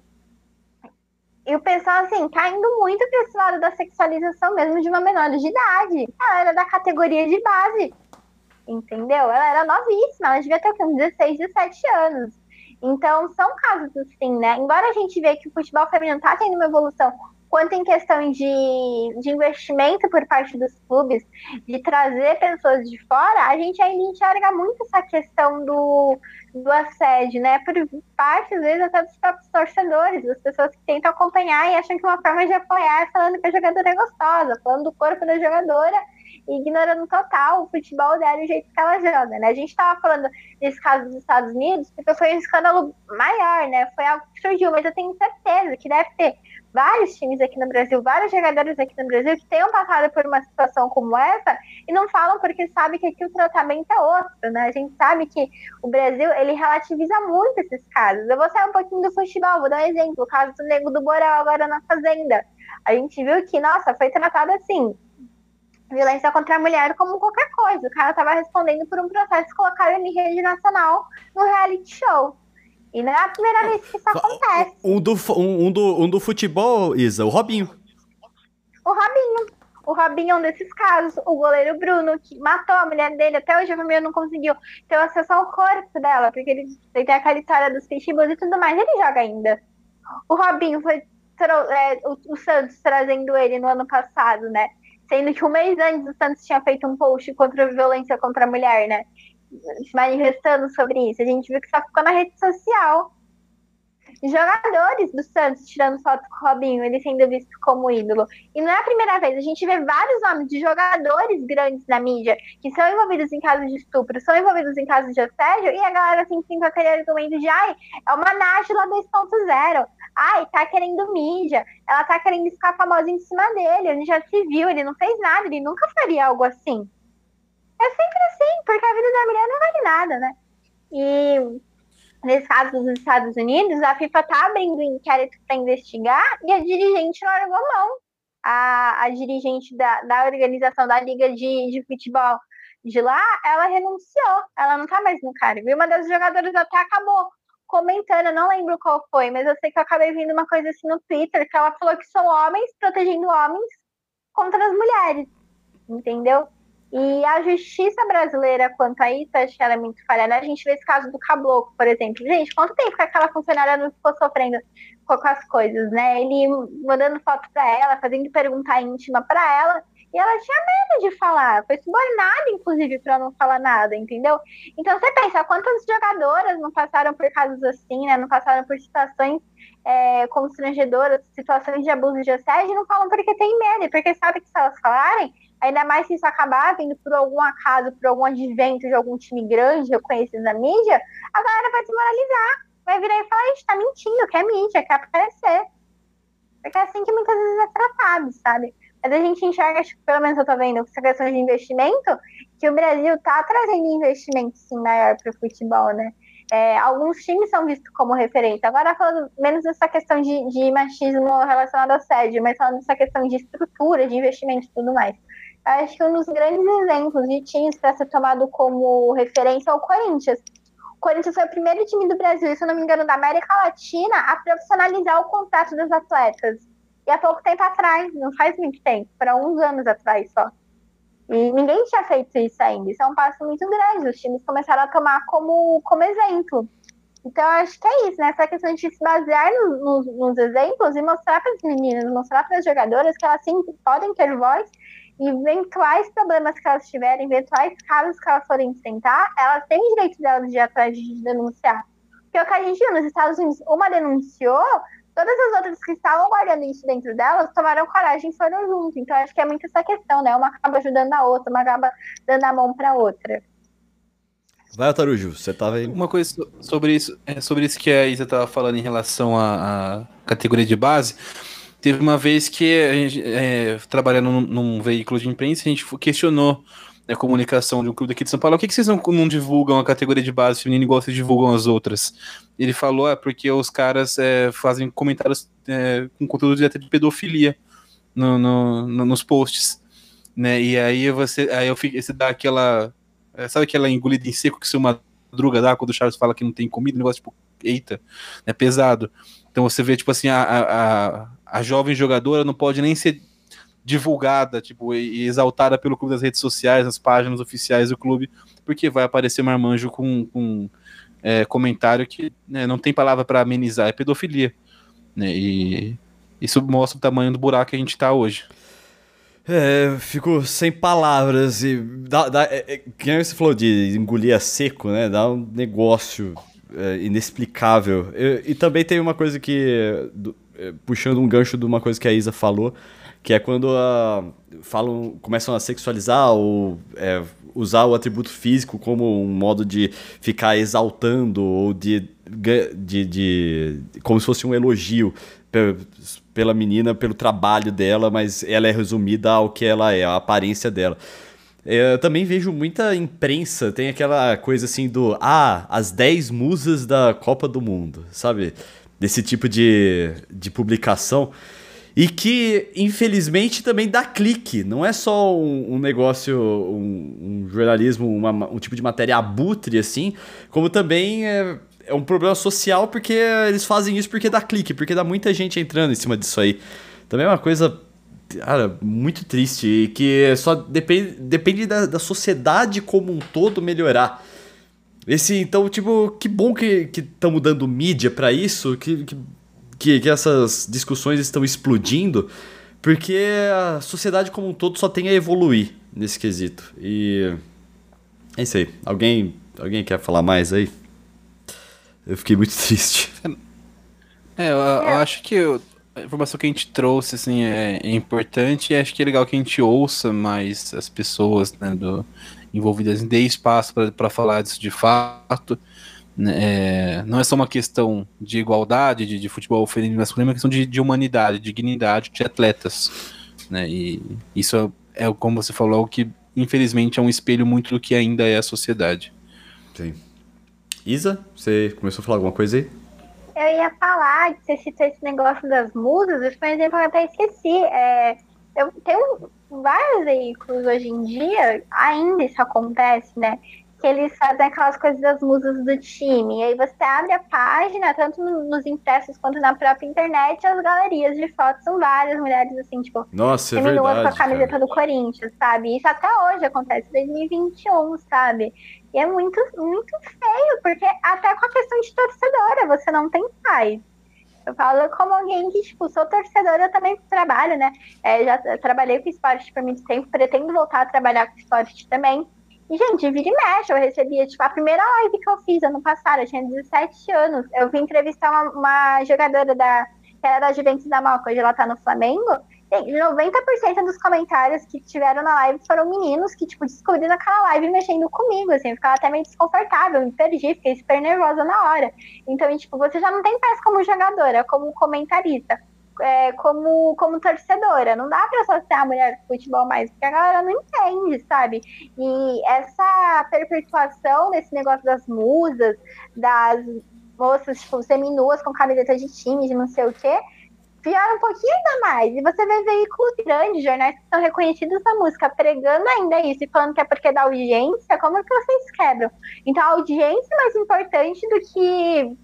E o pessoal, assim, tá indo muito para esse lado da sexualização mesmo de uma menor de idade. Ela era da categoria de base, entendeu? Ela era novíssima, ela devia ter uns 16, 17 anos. Então, são casos assim, né? Embora a gente veja que o futebol feminino está tendo uma evolução, quanto em questão de, de investimento por parte dos clubes, de trazer pessoas de fora, a gente ainda enxerga muito essa questão do, do assédio, né? Por parte, às vezes, até dos próprios torcedores, das pessoas que tentam acompanhar e acham que uma forma de apoiar é falando que a jogadora é gostosa, falando do corpo da jogadora ignorando total o futebol dela e o jeito que ela joga, né? A gente estava falando nesse caso dos Estados Unidos, porque foi um escândalo maior, né? Foi algo que surgiu, mas eu tenho certeza que deve ter vários times aqui no Brasil, vários jogadores aqui no Brasil que tenham passado por uma situação como essa e não falam porque sabe que aqui o tratamento é outro, né? A gente sabe que o Brasil, ele relativiza muito esses casos. Eu vou sair um pouquinho do futebol, vou dar um exemplo, o caso do Nego do Borel agora na Fazenda. A gente viu que, nossa, foi tratado assim, violência contra a mulher como qualquer coisa. O cara estava respondendo por um processo que colocaram em rede nacional no reality show. E não é a primeira vez que isso acontece. Um do, um, um do, um do futebol, Isa, o Robinho. O Robinho. O Robinho é um desses casos. O goleiro Bruno, que matou a mulher dele, até hoje a família não conseguiu ter acesso ao corpo dela, porque ele, ele tem aquela história dos pitbulls e tudo mais. Ele joga ainda. O Robinho foi é, o, o Santos trazendo ele no ano passado, né? Sendo que um mês antes o Santos tinha feito um post contra a violência contra a mulher, né? Se manifestando sobre isso. A gente viu que só ficou na rede social. Jogadores do Santos tirando foto com o Robinho, ele sendo visto como ídolo. E não é a primeira vez, a gente vê vários nomes de jogadores grandes na mídia que são envolvidos em casos de estupro, são envolvidos em casos de assédio, e a galera assim fica aquele argumento de ai, é uma Nájila 2.0. Ai, tá querendo mídia, ela tá querendo ficar famosa em cima dele, ele já se viu, ele não fez nada, ele nunca faria algo assim. É sempre assim, porque a vida da mulher não vale nada, né? E nesse caso dos Estados Unidos, a FIFA tá abrindo inquérito para investigar e a dirigente largou mão. A, a dirigente da, da organização da Liga de, de Futebol de lá, ela renunciou, ela não tá mais no cargo. E uma das jogadoras até acabou comentando, não lembro qual foi, mas eu sei que eu acabei vendo uma coisa assim no Twitter, que ela falou que são homens protegendo homens contra as mulheres, entendeu? E a justiça brasileira quanto a isso, acho que ela é muito falha, né? A gente vê esse caso do Cabloco, por exemplo. Gente, quanto tempo que aquela funcionária não ficou sofrendo com as coisas, né? Ele mandando foto para ela, fazendo pergunta íntima para ela, e ela tinha medo de falar, foi subornada, inclusive, para não falar nada, entendeu? Então você pensa, quantas jogadoras não passaram por casos assim, né? Não passaram por situações é, constrangedoras, situações de abuso de assédio, e não falam porque tem medo, porque sabe que se elas falarem, ainda mais se isso acabar vindo por algum acaso, por algum advento de algum time grande, reconhecido na mídia, a galera vai desmoralizar, vai virar e falar, gente, tá mentindo, quer mídia, quer aparecer. Porque é assim que muitas vezes é tratado, sabe? Mas a gente enxerga, pelo menos eu tô vendo, essa questão de investimento, que o Brasil tá trazendo investimento, sim, maior para o futebol, né? É, alguns times são vistos como referência. Agora, falando menos dessa questão de, de machismo relacionado ao sede, mas falando dessa questão de estrutura, de investimento e tudo mais. Acho que um dos grandes exemplos de times para ser tomado como referência é o Corinthians. O Corinthians foi o primeiro time do Brasil, se eu não me engano, da América Latina, a profissionalizar o contrato dos atletas. E há pouco tempo atrás, não faz muito tempo, para uns anos atrás só. E ninguém tinha feito isso ainda. Isso é um passo muito grande. Os times começaram a tomar como, como exemplo. Então, acho que é isso, né? Essa questão de se basear nos, nos exemplos e mostrar para as meninas, mostrar para as jogadoras que elas sim podem ter voz e eventuais problemas que elas tiverem, eventuais casos que elas forem enfrentar, elas têm direito delas de ir atrás de denunciar. Porque o que a gente viu nos Estados Unidos, uma denunciou, todas as outras que estavam guardando isso dentro delas tomaram coragem e foram junto. Então, acho que é muito essa questão, né? Uma acaba ajudando a outra, uma acaba dando a mão para outra. Vai, Tarujo, você tava aí. Uma coisa sobre isso, é, sobre isso que a Isa tava falando em relação à, à categoria de base. Teve uma vez que a gente, é, trabalhando num, num, veículo de imprensa, a gente questionou a comunicação de um clube daqui de São Paulo. Por que, que vocês não, não, divulgam a categoria de base feminina igual vocês divulgam as outras? Ele falou, é porque os caras é, fazem comentários é, com conteúdo direto de pedofilia no, no, no, nos posts. Né? E aí você, aí eu fico, você dá aquela é, sabe aquela engolida em seco que se uma druga dá quando o Charles fala que não tem comida? Um negócio tipo, eita, é pesado. Então você vê, tipo assim, a, a, a jovem jogadora não pode nem ser divulgada, tipo, e exaltada pelo clube das redes sociais, nas páginas oficiais do clube, porque vai aparecer marmanjo com, com é, comentário que né, não tem palavra para amenizar, é pedofilia. Né, e isso mostra o tamanho do buraco que a gente está hoje. É, fico sem palavras e dá, dá, é, é, você falou de engolir a seco, né? Dá um negócio é, inexplicável. E, e, também tem uma coisa que, do, é, puxando um gancho de uma coisa que a Isa falou, que é quando a, falam, começam a sexualizar ou é, usar o atributo físico como um modo de ficar exaltando ou de, de, de como se fosse um elogio pela menina, pelo trabalho dela, mas ela é resumida ao que ela é, a aparência dela. Eu também vejo muita imprensa, tem aquela coisa assim do ah, as 10 musas da Copa do Mundo, sabe? Desse tipo de, de publicação. E que, infelizmente, também dá clique. Não é só um, um negócio, um, um jornalismo, uma, um tipo de matéria abutre, assim, como também é, é um problema social porque eles fazem isso porque dá clique, porque dá muita gente entrando em cima disso aí. Também é uma coisa, cara, muito triste e que só depende, depende da, da sociedade como um todo melhorar. Esse, então, tipo, que bom que estamos dando mídia para isso, que, que, que essas discussões estão explodindo, porque a sociedade como um todo só tem a evoluir nesse quesito. E é isso aí. Alguém, alguém quer falar mais aí? Eu fiquei muito [LAUGHS] triste. É, eu, eu acho que a informação que a gente trouxe assim, é, é, importante e acho que é legal que a gente ouça mais as pessoas né, do, envolvidas, dê espaço para falar disso de fato. Né, é, não é só uma questão de igualdade, de, de futebol feminino e masculino, é uma questão de, de humanidade, de dignidade de atletas. Né, e isso é, é, como você falou, o que infelizmente é um espelho muito do que ainda é a sociedade. Sim. Isa, você começou a falar alguma coisa aí? Eu ia falar, você citou esse negócio das musas, foi um exemplo eu até esqueci. É, eu tenho vários veículos hoje em dia, ainda isso acontece, né? Que eles fazem aquelas coisas das musas do time. E aí você abre a página, tanto nos impressos quanto na própria internet, as galerias de fotos são várias mulheres assim, tipo, Nossa, é verdade, com a camiseta cara. do Corinthians, sabe? Isso até hoje acontece, 2021, sabe? E é muito, muito feio, porque até com a questão de torcedora, você não tem paz. Eu falo como alguém que, tipo, sou torcedora, eu também trabalho, né? É, já trabalhei com esporte por muito tempo, pretendo voltar a trabalhar com esporte também. E, gente, vira e mexe, eu recebia, tipo, a primeira live que eu fiz ano passado, eu tinha 17 anos. Eu vim entrevistar uma, uma jogadora da, que era da Juventus da Malca, hoje ela tá no Flamengo. E 90% dos comentários que tiveram na live foram meninos que, tipo, descobriram aquela live mexendo comigo, assim, eu ficava até meio desconfortável, me perdi, fiquei super nervosa na hora. Então, tipo, você já não tem paz como jogadora, como comentarista é, como, como torcedora. Não dá pra associar a mulher com futebol mais, porque a galera não entende, sabe? E essa perpetuação desse negócio das musas, das moças, tipo, seminuas com camiseta de time, de não sei o quê, piora um pouquinho ainda mais. E você vê veículos grandes, jornais que são reconhecidos na música, pregando ainda isso e falando que é porque dá audiência, como é que vocês quebram? Então a audiência é mais importante do que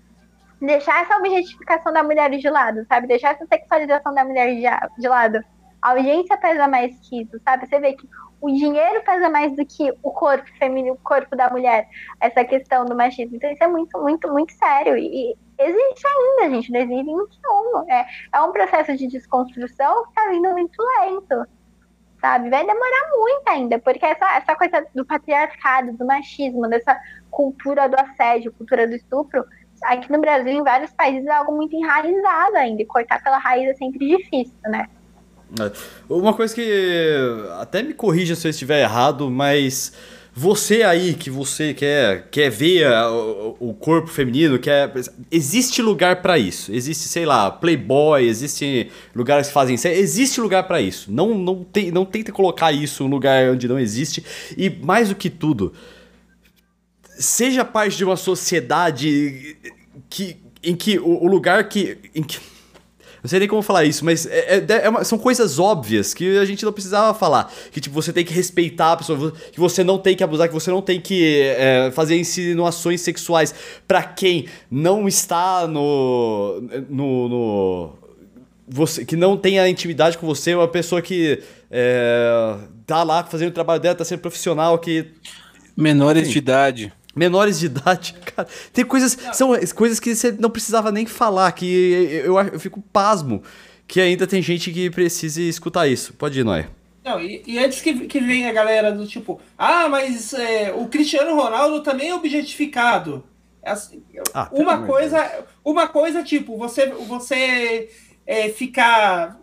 deixar essa objetificação da mulher de lado, sabe? Deixar essa sexualização da mulher de, lado. A audiência pesa mais que isso, sabe? Você vê que o dinheiro pesa mais do que o corpo feminino, o corpo da mulher, essa questão do machismo. Então isso é muito, muito, muito sério. E existe ainda, gente, 2021. É, é um processo de desconstrução que está vindo muito lento. Sabe? Vai demorar muito ainda, porque essa, essa coisa do patriarcado, do machismo, dessa cultura do assédio, cultura do estupro, aqui no Brasil, em vários países, é algo muito enraizado ainda. E cortar pela raiz é sempre difícil, né? É. Uma coisa que até me corrija se eu estiver errado, mas você aí que você quer quer ver o, o corpo feminino, quer existe lugar para isso. Existe, sei lá, Playboy, existe lugares que fazem existe lugar para isso. Não não tem não tenta colocar isso num lugar onde não existe e mais do que tudo, seja parte de uma sociedade que em que o, o lugar que em que não sei nem como falar isso, mas é, é, é uma, são coisas óbvias que a gente não precisava falar. Que tipo, você tem que respeitar a pessoa, que você não tem que abusar, que você não tem que é, fazer insinuações sexuais para quem não está no. no, no você, que não tem a intimidade com você, uma pessoa que é, tá lá fazendo o trabalho dela, tá sendo profissional, que. Menores de idade menores de [LAUGHS] idade, cara. Tem coisas, são coisas que você não precisava nem falar, que eu, eu, eu, fico pasmo que ainda tem gente que precise escutar isso. Pode ir, Noé. Não, e, e, antes que, que vem a galera do tipo, ah, mas é, o Cristiano Ronaldo também é objetificado. É assim, ah, uma coisa, uma coisa tipo, você, você é, ficar,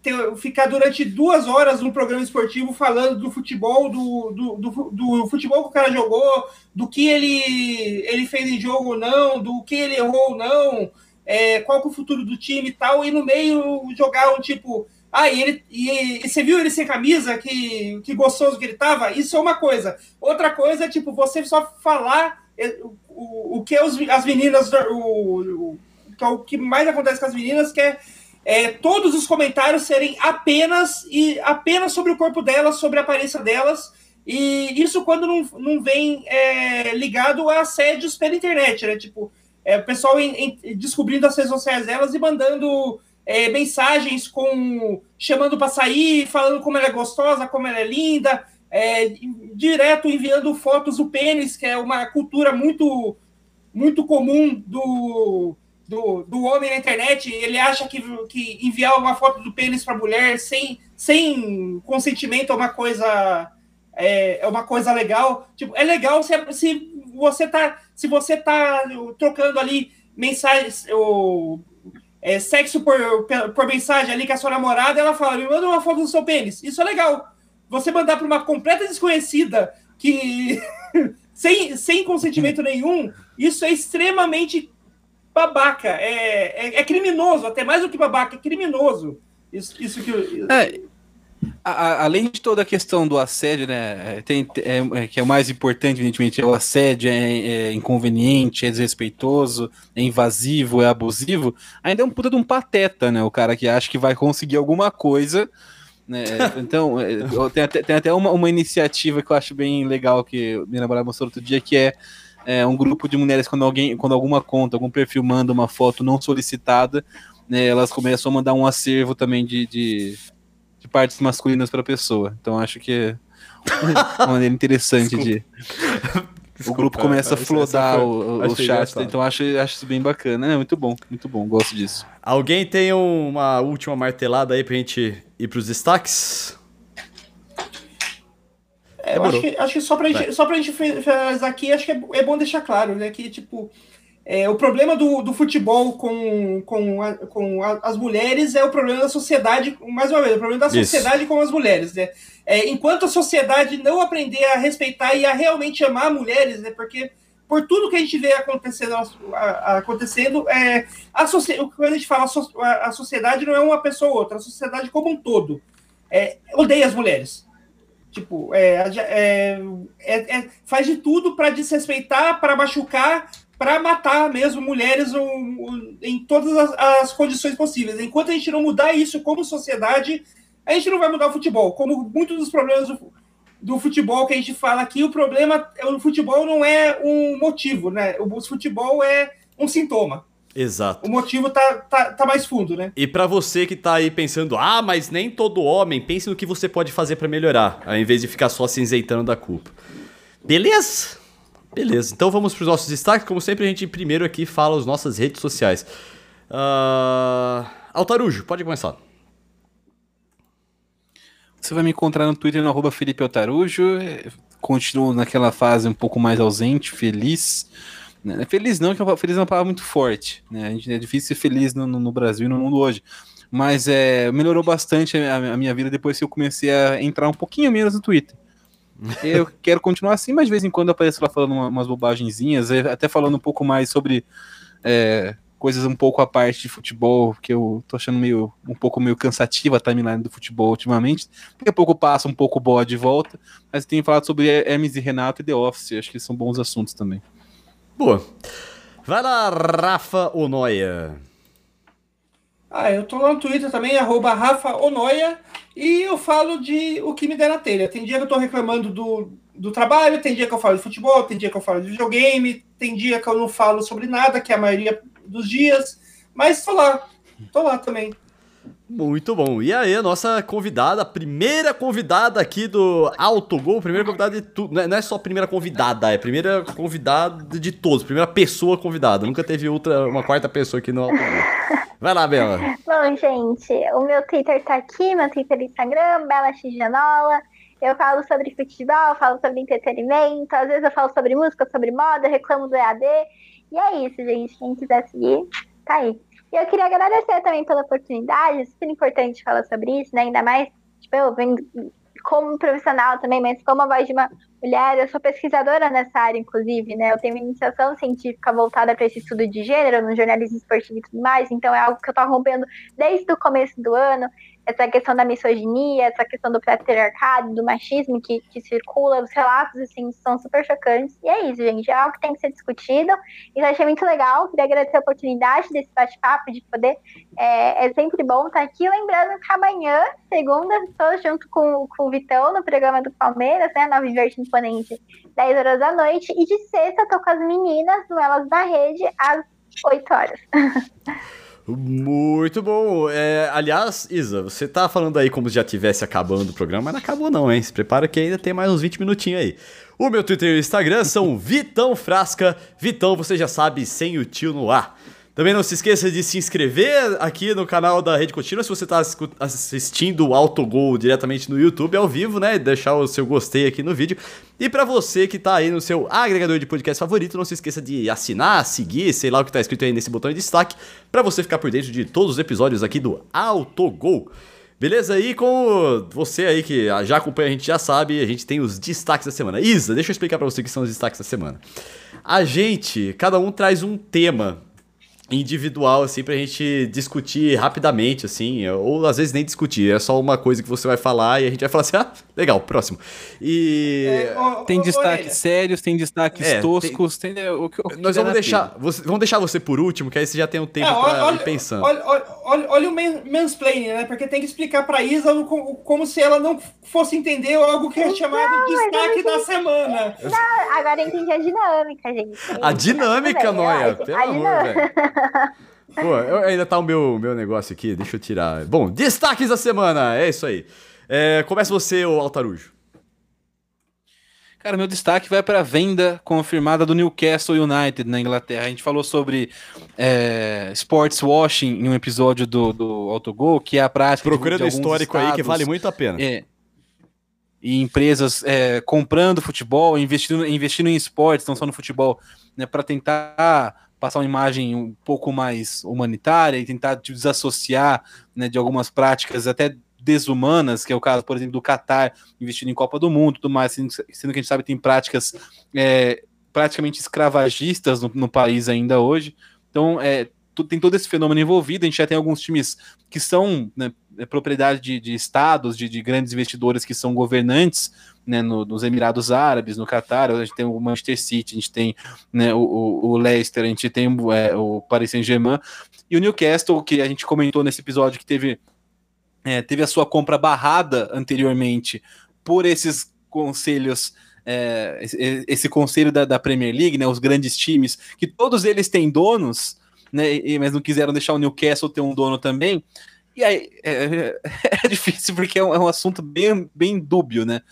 ter, ficar durante duas horas no programa esportivo falando do futebol, do, do, do, do, futebol que o cara jogou, do que ele, ele fez em jogo ou não, do que ele errou ou não, é, qual é o futuro do time e tal, e no meio jogar um tipo. Ah, e, ele, e, e você viu ele sem camisa? Que, que gostoso que ele tava? Isso é uma coisa. Outra coisa é, tipo, você só falar é, o, o que os, as meninas. O, o, que é o que mais acontece com as meninas, que é, é, todos os comentários serem apenas e apenas sobre o corpo delas, sobre a aparência delas. E isso quando não, não vem é, ligado a assédios pela internet, né? Tipo, é, o pessoal em, em, descobrindo as redes sociais delas e mandando é, mensagens com chamando para sair, falando como ela é gostosa, como ela é linda, é, direto enviando fotos do pênis, que é uma cultura muito muito comum do, do, do homem na internet, ele acha que, que enviar uma foto do pênis para mulher sem, sem consentimento é uma coisa é, é uma coisa legal. Tipo, é legal se, se você tá se você tá trocando ali mensagens ou é, sexo por, por mensagem ali com a sua namorada, ela fala, me manda uma foto do seu pênis. Isso é legal. Você mandar para uma completa desconhecida que [LAUGHS] sem, sem consentimento nenhum, isso é extremamente babaca, é, é, é, criminoso, até mais do que babaca, é criminoso. Isso, isso que. Eu... É, a, além de toda a questão do assédio, né? É, tem, é, é, que é o mais importante, evidentemente, é o assédio, é, é, inconveniente, é desrespeitoso, é invasivo, é abusivo. Ainda é um puta de um pateta, né? O cara que acha que vai conseguir alguma coisa. Né? [LAUGHS] Então, tem até, tem até uma, uma iniciativa que eu acho bem legal que minha namorada mostrou outro dia, que é é, um grupo de mulheres, quando alguém, quando alguma conta, algum perfil manda uma foto não solicitada, né, elas começam a mandar um acervo também de, de, de partes masculinas para a pessoa. Então acho que é uma maneira interessante de. Desculpa, o grupo começa a flodar o, o chat, então acho, acho isso bem bacana. É muito bom, muito bom, gosto disso. Alguém tem uma última martelada aí pra gente ir pros destaques? É, eu acho que, acho que só pra gente, só pra gente finalizar aqui, acho que é, é bom deixar claro, né? Que, tipo, é, o problema do, do futebol com, com, a, com a, as mulheres é o problema da sociedade, mais uma vez, o problema da sociedade Isso. com as mulheres, né? É, enquanto a sociedade não aprender a respeitar e a realmente amar mulheres, né? Porque por tudo que a gente vê acontecendo, acontecendo é, a quando a gente fala a, a sociedade não é uma pessoa ou outra, a sociedade como um todo é, odeia as mulheres. Tipo, é, é, é, é faz de tudo para desrespeitar, para machucar, para matar mesmo mulheres o, em todas as, as, condições possíveis. Enquanto a gente não mudar isso como sociedade, a gente não vai mudar o futebol. Como muitos dos problemas do, do futebol que a gente fala aqui, o problema o futebol não é um motivo, né? O futebol é um sintoma. Exato. O motivo tá, tá, tá mais fundo, né? E para você que tá aí pensando, ah, mas nem todo homem, pense no que você pode fazer para melhorar, ao invés de ficar só se isentando da culpa. Beleza? Beleza. Então vamos pros nossos destaques. Como sempre, a gente primeiro aqui fala as nossas redes sociais. Uh... Altarujo, pode começar. Você vai me encontrar no Twitter no arroba Felipe Altarujo. Continuo naquela fase um pouco mais ausente, feliz né? Feliz não, que feliz é uma palavra muito forte. Né? A gente, é difícil ser feliz no, no Brasil e no mundo hoje. Mas é, melhorou bastante a, a, minha vida depois que eu comecei a entrar um pouquinho menos no Twitter. [LAUGHS] Eu quero continuar assim, mas de vez em quando eu apareço lá falando uma, umas bobagenzinhas, é, até falando um pouco mais sobre é, coisas um pouco à parte de futebol, que eu tô achando meio um pouco meio cansativa a timeline do futebol ultimamente. Daqui a pouco passa um pouco boa de volta, mas tenho falado sobre Hermes e Renato e The Office, acho que são bons assuntos também. Boa. Vai lá, Rafa Onoia. Ah, eu tô lá no Twitter também, arroba Rafa Onoia, e eu falo de o que me der na telha. Tem dia que eu tô reclamando do, do trabalho, tem dia que eu falo de futebol, tem dia que eu falo de videogame, tem dia que eu não falo sobre nada, que é a maioria dos dias, mas tô lá, tô lá também. Muito bom. E aí, a nossa convidada, a primeira convidada aqui do Autogol, primeira convidada de tudo. É, não é só primeira convidada, é primeira convidada de todos, primeira pessoa convidada. Nunca teve outra, uma quarta pessoa aqui no Autogol. Vai lá, Bela. Bom, gente, o meu Twitter tá aqui, meu Twitter e Instagram, Bela Xigenola. Eu falo sobre futebol, falo sobre entretenimento, às vezes eu falo sobre música, sobre moda, reclamo do EAD. E é isso, gente. Quem quiser seguir, tá aí. E eu queria agradecer também pela oportunidade, é super importante falar sobre isso, né? Ainda mais, tipo, eu venho como profissional também, mas como a voz de uma mulher, eu sou pesquisadora nessa área, inclusive, né? Eu tenho uma iniciação científica voltada para esse estudo de gênero, no jornalismo esportivo e tudo mais, então é algo que eu estou rompendo desde o começo do ano essa questão da misoginia, essa questão do patriarcado, do machismo que, que circula, os relatos, assim, são super chocantes. E é isso, gente, é algo que tem que ser discutido. E eu achei muito legal, queria agradecer a oportunidade desse bate-papo, de poder, é, é, sempre bom estar aqui. Lembrando que amanhã, segunda, estou junto com, com o Vitão no programa do Palmeiras, né, Nova Verde Imponente, 10 horas da noite. E de sexta, estou com as meninas no Elas da Rede, às 8 horas. [LAUGHS] Muito bom. É, aliás, Isa, você tá falando aí como se já tivesse acabando o programa, mas não acabou não, hein? Se prepara que ainda tem mais uns 20 minutinhos aí. O meu Twitter e o Instagram são [LAUGHS] Vitão Frasca. Vitão, você já sabe, sem o tio no ar. Também não se esqueça de se inscrever aqui no canal da Rede Contínua se você está assistindo o Autogol diretamente no YouTube ao vivo, né? Deixar o seu gostei aqui no vídeo. E para você que está aí no seu agregador de podcast favorito, não se esqueça de assinar, seguir, sei lá o que está escrito aí nesse botão de destaque, para você ficar por dentro de todos os episódios aqui do Autogol. Beleza? E com você aí que já acompanha, a gente já sabe, a gente tem os destaques da semana. Isa, deixa eu explicar para você o que são os destaques da semana. A gente, cada um traz um tema individual, assim, pra gente discutir rapidamente, assim, ou às vezes nem discutir, é só uma coisa que você vai falar e a gente vai falar assim, [LAUGHS] ah, legal, próximo. E. É, tem destaques sérios, tem destaques é, toscos, tem. tem o, o Nós vamos deixar, você, vamos deixar você por último, que aí você já tem um tempo é, pra olha, ir pensando. Olha, olha, olha, o mansplaining, né? Porque tem que explicar pra Isa como, como se ela não fosse entender algo que é chamado não, destaque da semana. Não, agora eu entendi a dinâmica, gente. A dinâmica, Noia, pelo amor, velho. Pô, ainda tá o meu, meu negócio aqui, deixa eu tirar. Bom, destaques da semana, é isso aí. É, começa você, o Altarujo. Cara, meu destaque vai para a venda confirmada do Newcastle United na Inglaterra. A gente falou sobre é, sports washing em um episódio do, do Autogol, que é a prática. Procura do histórico estados, aí que vale muito a pena. É, e empresas é, comprando futebol, investindo, investindo em esportes, não só no futebol, né, para tentar passar uma imagem um pouco mais humanitária e tentar te desassociar né, de algumas práticas até desumanas, que é o caso, por exemplo, do Qatar investindo em Copa do Mundo tudo mais, sendo, que a gente sabe que tem práticas é, praticamente escravagistas no, no, país ainda hoje. Então, é, tem todo esse fenômeno envolvido. A gente já tem alguns times que são né, é propriedade de, de estados, de, de, grandes investidores que são governantes, né, no, nos Emirados Árabes, no Catar, a gente tem o Manchester City, a gente tem né, o, o, Leicester, a gente tem é, o Paris Saint-Germain, e o Newcastle, que a gente comentou nesse episódio que teve, é, teve a sua compra barrada anteriormente por esses conselhos é, esse, conselho da, da, Premier League, né, os grandes times, que todos eles têm donos, né, e, mas não quiseram deixar o Newcastle ter um dono também. E aí é, [LAUGHS] é difícil porque é um, é um, assunto bem, bem dúbio, né?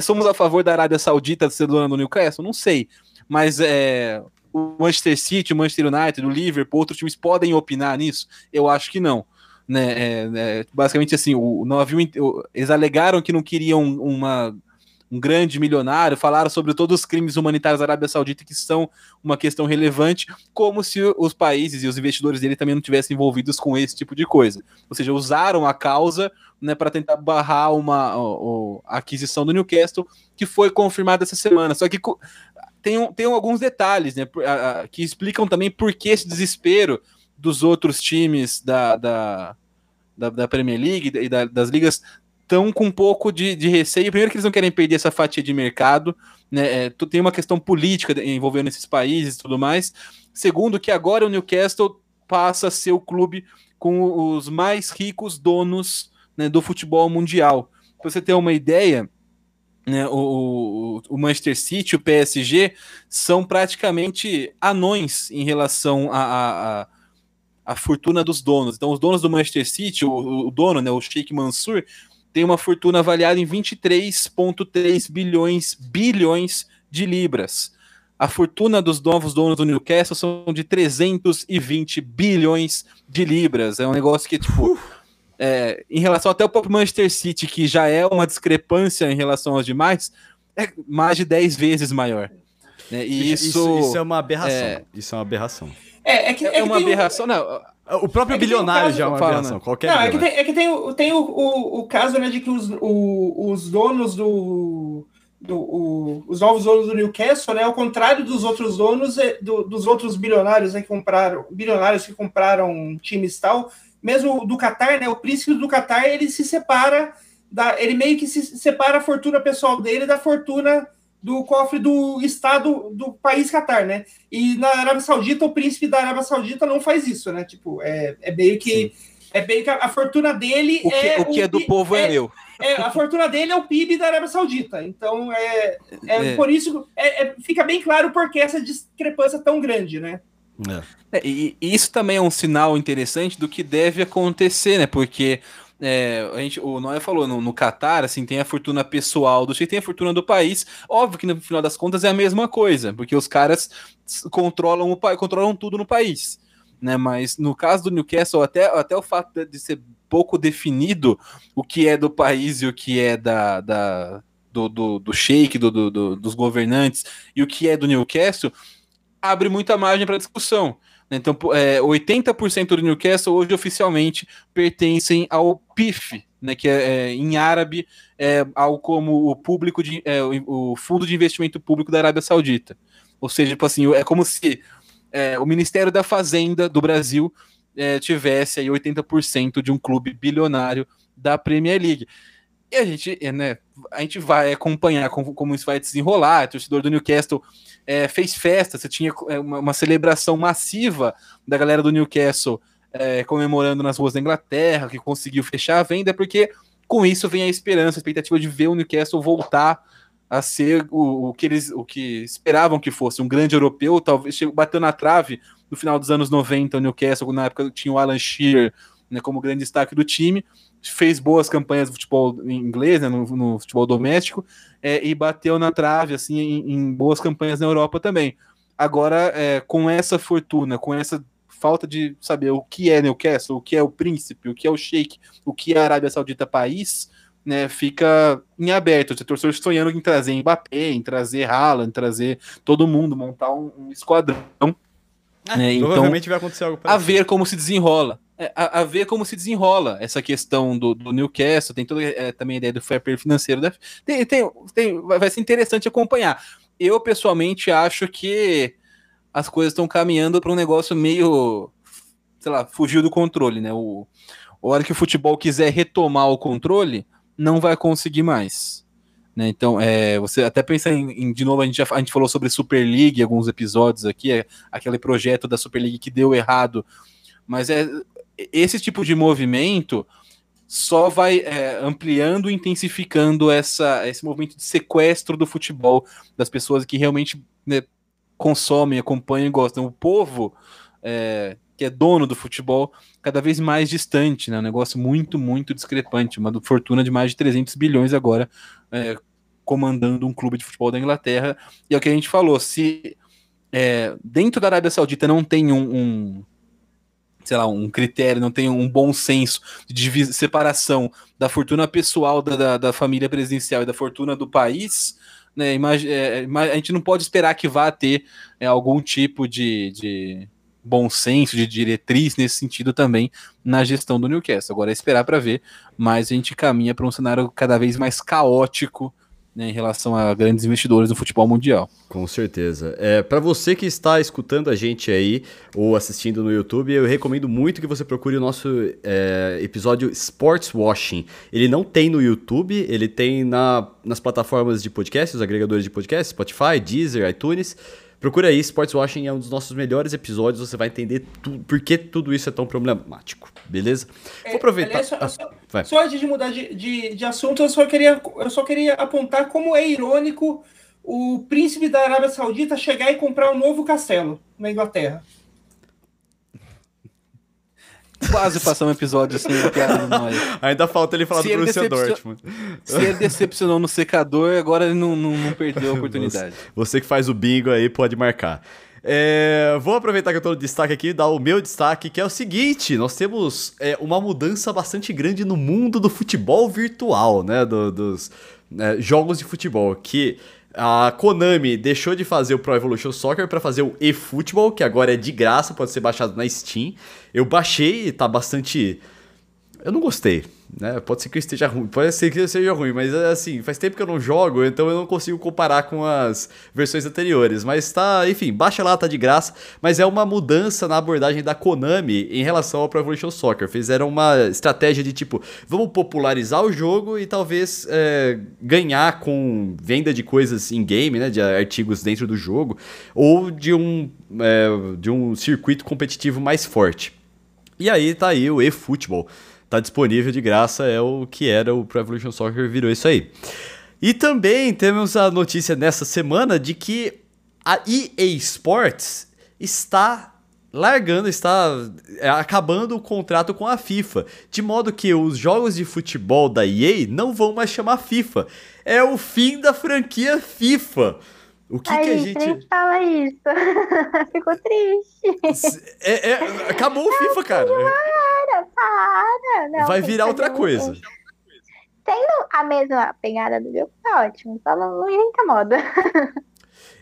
Somos a favor da Arábia Saudita ser dona do Newcastle? Não sei. Mas é, o Manchester City, o Manchester United, o Liverpool, outros times podem opinar nisso? Eu acho que não. Né, é, é, basicamente assim, o, não havia, eles alegaram que não queriam uma um grande milionário, falaram sobre todos os crimes humanitários da Arábia Saudita que são uma questão relevante, como se os países e os investidores dele também não tivessem envolvidos com esse tipo de coisa. Ou seja, usaram a causa né, para tentar barrar uma aquisição do Newcastle, que foi confirmada essa semana. Só que tem, tem alguns detalhes né, que explicam também por que esse desespero dos outros times da, da, da, da Premier League e da, das ligas estão com um pouco de, de receio. Primeiro que eles não querem perder essa fatia de mercado, né? É, tem uma questão política envolvendo esses países e tudo mais. Segundo, que agora o Newcastle passa a ser o clube com os mais ricos donos né, do futebol mundial. Para você ter uma ideia, né, o, o, Manchester City, o PSG, são praticamente anões em relação a, a, a, a fortuna dos donos. Então, os donos do Manchester City, o, o dono, né, o Sheikh Mansour, tem uma fortuna avaliada em 23,3 bilhões, bilhões de libras. A fortuna dos novos donos do Newcastle são de 320 bilhões de libras. É um negócio que, tipo, é, em relação até o próprio Manchester City, que já é uma discrepância em relação aos demais, é mais de 10 vezes maior. Né? E isso, isso, isso, é uma aberração. É, isso é uma aberração. É, é, que, é, é uma aberração, não. O próprio é bilionário já é uma aberração, né? qualquer Não, é que tem, é que tem, o, tem o, o, o caso né, de que os, o, os donos do. do o, os novos donos do Newcastle, né, ao contrário dos outros donos, é, do, dos outros bilionários né, que compraram, bilionários que compraram times tal, mesmo do Qatar, né, o príncipe do Qatar, ele se separa, da, ele meio que se separa a fortuna pessoal dele da fortuna do cofre do Estado do país Catar, né? E na Arábia Saudita, o príncipe da Arábia Saudita não faz isso, né? Tipo, é, é meio que. Sim. É meio que a, a, fortuna dele o que, é. O que é do povo é, é meu. É, a fortuna dele é o PIB da Arábia Saudita. Então, é, é, é. por isso. É, é, fica bem claro por que essa discrepância tão grande, né? É. e, e isso também é um sinal interessante do que deve acontecer, né? Porque é, a gente, o Noé falou, no, no Qatar, assim, tem a fortuna pessoal do Sheik, tem a fortuna do país. Óbvio que no final das contas é a mesma coisa, porque os caras controlam, o, controlam tudo no país. Né? Mas no caso do Newcastle, até, até o fato de ser pouco definido o que é do país e o que é da, da do, do, do Sheik, do, do, dos governantes, e o que é do Newcastle, abre muita margem para discussão. Então, é, 80% do Newcastle hoje oficialmente pertencem ao PIF, né, que é, é, em árabe é algo como o público de, é, o, o, Fundo de Investimento Público da Arábia Saudita. Ou seja, tipo assim, é como se é, o Ministério da Fazenda do Brasil é, tivesse aí 80% de um clube bilionário da Premier League. E a gente, é, né, a gente vai acompanhar como, como isso vai desenrolar. O torcedor do Newcastle é, fez festa, você tinha é, uma, uma, celebração massiva da galera do Newcastle é, comemorando nas ruas da Inglaterra, que conseguiu fechar a venda, porque com isso vem a esperança, a expectativa de ver o Newcastle voltar a ser o, o que eles o que esperavam que fosse um grande europeu, talvez bateu na trave no final dos anos 90, o Newcastle, na época tinha o Alan Shearer né, como grande destaque do time, fez boas campanhas do futebol inglês, né, no, no futebol doméstico, é, e bateu na trave assim em, em, boas campanhas na Europa também. Agora, é, com essa fortuna, com essa falta de saber o que é Newcastle, o que é o príncipe, o que é o sheik, o que é a Arábia Saudita país, né, fica em aberto. O torcedor sonhando em trazer Mbappé, em trazer Haaland, em trazer todo mundo, montar um, um esquadrão. É, né, então, provavelmente vai acontecer algo. A ver como se desenrola. É, a, a, ver como se desenrola essa questão do, do Newcastle, tem toda é, também a ideia do fair play financeiro. Né? Tem, tem, tem, vai ser interessante acompanhar. Eu, pessoalmente, acho que as coisas estão caminhando para um negócio meio sei lá, fugiu do controle, né? O, a hora que o futebol quiser retomar o controle, não vai conseguir mais. Né? Então, é, você até pensa em, em, de novo, a gente, já, a gente falou sobre Super League alguns episódios aqui, é, aquele projeto da Super League que deu errado, mas é esse tipo de movimento só vai é, ampliando e intensificando essa, esse movimento de sequestro do futebol das pessoas que realmente né, consomem, acompanham e gostam. O povo é, que é dono do futebol cada vez mais distante, né? Um negócio muito, muito discrepante. Uma fortuna de mais de 300 bilhões agora é, comandando um clube de futebol da Inglaterra. E é o que a gente falou: se é, dentro da Arábia Saudita não tem um, um sei lá, um critério, não tem um bom senso de separação da fortuna pessoal da, da, da família presidencial e da fortuna do país, né, é, a gente não pode esperar que vá ter é, algum tipo de, de bom senso, de diretriz nesse sentido também na gestão do Newcastle. Agora é esperar para ver, mas a gente caminha para um cenário cada vez mais caótico né, em relação a grandes investidores no futebol mundial. Com certeza. É, para você que está escutando a gente aí ou assistindo no YouTube, eu recomendo muito que você procure o nosso é, episódio Sports Washing. Ele não tem no YouTube, ele tem na, nas plataformas de podcast, os agregadores de podcast, Spotify, Deezer, iTunes. Procura aí, Sports Washing é um dos nossos melhores episódios, você vai entender tu, por que tudo isso é tão problemático, beleza? É, Vou aproveitar. Aliás, só, ah, só, só, antes de mudar de, de, de, assunto, eu só, queria, eu só queria apontar como é irônico o príncipe da Arábia Saudita chegar e comprar um novo castelo na Inglaterra. Quase passou um episódio sem a piada do Noia. Ainda falta ele falar se do Borussia decepcion... Dortmund. Se ele decepcionou no secador, agora ele não, não, não perdeu a [LAUGHS] oportunidade. Você, você, que faz o bingo aí pode marcar. É, vou aproveitar que eu tô no destaque aqui e dar o meu destaque, que é o seguinte: nós temos é, uma mudança bastante grande no mundo do futebol virtual, né? Do, dos é, jogos de futebol. Que a Konami deixou de fazer o Pro Evolution Soccer para fazer o eFootball, que agora é de graça, pode ser baixado na Steam. Eu baixei e tá bastante. Eu não gostei. Né? Pode ser que esteja ruim, pode ser que seja ruim, mas assim, faz tempo que eu não jogo, então eu não consigo comparar com as versões anteriores. Mas tá, enfim, baixa lá, tá de graça. Mas é uma mudança na abordagem da Konami em relação ao Pro Evolution Soccer. Fizeram uma estratégia de tipo, vamos popularizar o jogo e talvez é, ganhar com venda de coisas em game, né? De artigos dentro do jogo, ou de um, é, de um circuito competitivo mais forte. E aí tá aí o eFootball tá disponível de graça, é o que era o Pro Evolution Soccer, virou isso aí. E também temos a notícia nessa semana de que a EA Sports está largando, está é, acabando o contrato com a FIFA, de modo que os jogos de futebol da EA não vão mais chamar FIFA. É o fim da franquia FIFA. O que, Aí, que a gente. fala isso. [LAUGHS] Ficou triste. É, é, acabou o FIFA, cara. Para, para. Não, Vai virar outra coisa. Um... Tendo a mesma pegada do jogo, tá ótimo. Só não, não inventa moda. [LAUGHS]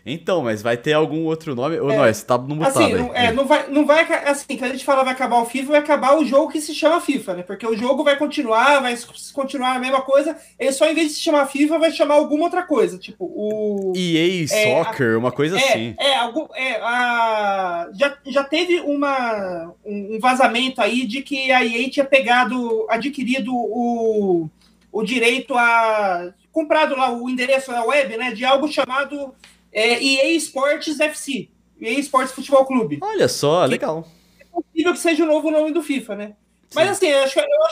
Então, mas vai ter algum outro nome? Ou é, não, esse tá no mutado assim, aí. É, não vai, não vai, assim, quando a gente fala vai acabar o FIFA, vai acabar o jogo que se chama FIFA, né? Porque o jogo vai continuar, vai continuar a mesma coisa, ele só em vez de se chamar FIFA, vai chamar alguma outra coisa, tipo o... EA é, Soccer, a, uma coisa é, assim. É, algo, é a, já, já teve uma, um vazamento aí de que a EA tinha pegado, adquirido o, o direito a... comprado lá o endereço na web, né, de algo chamado é EA Sports FC, EA Sports Futebol Clube. Olha só, legal. É possível que seja o novo nome do FIFA, né? Sim. Mas assim, eu acho, eu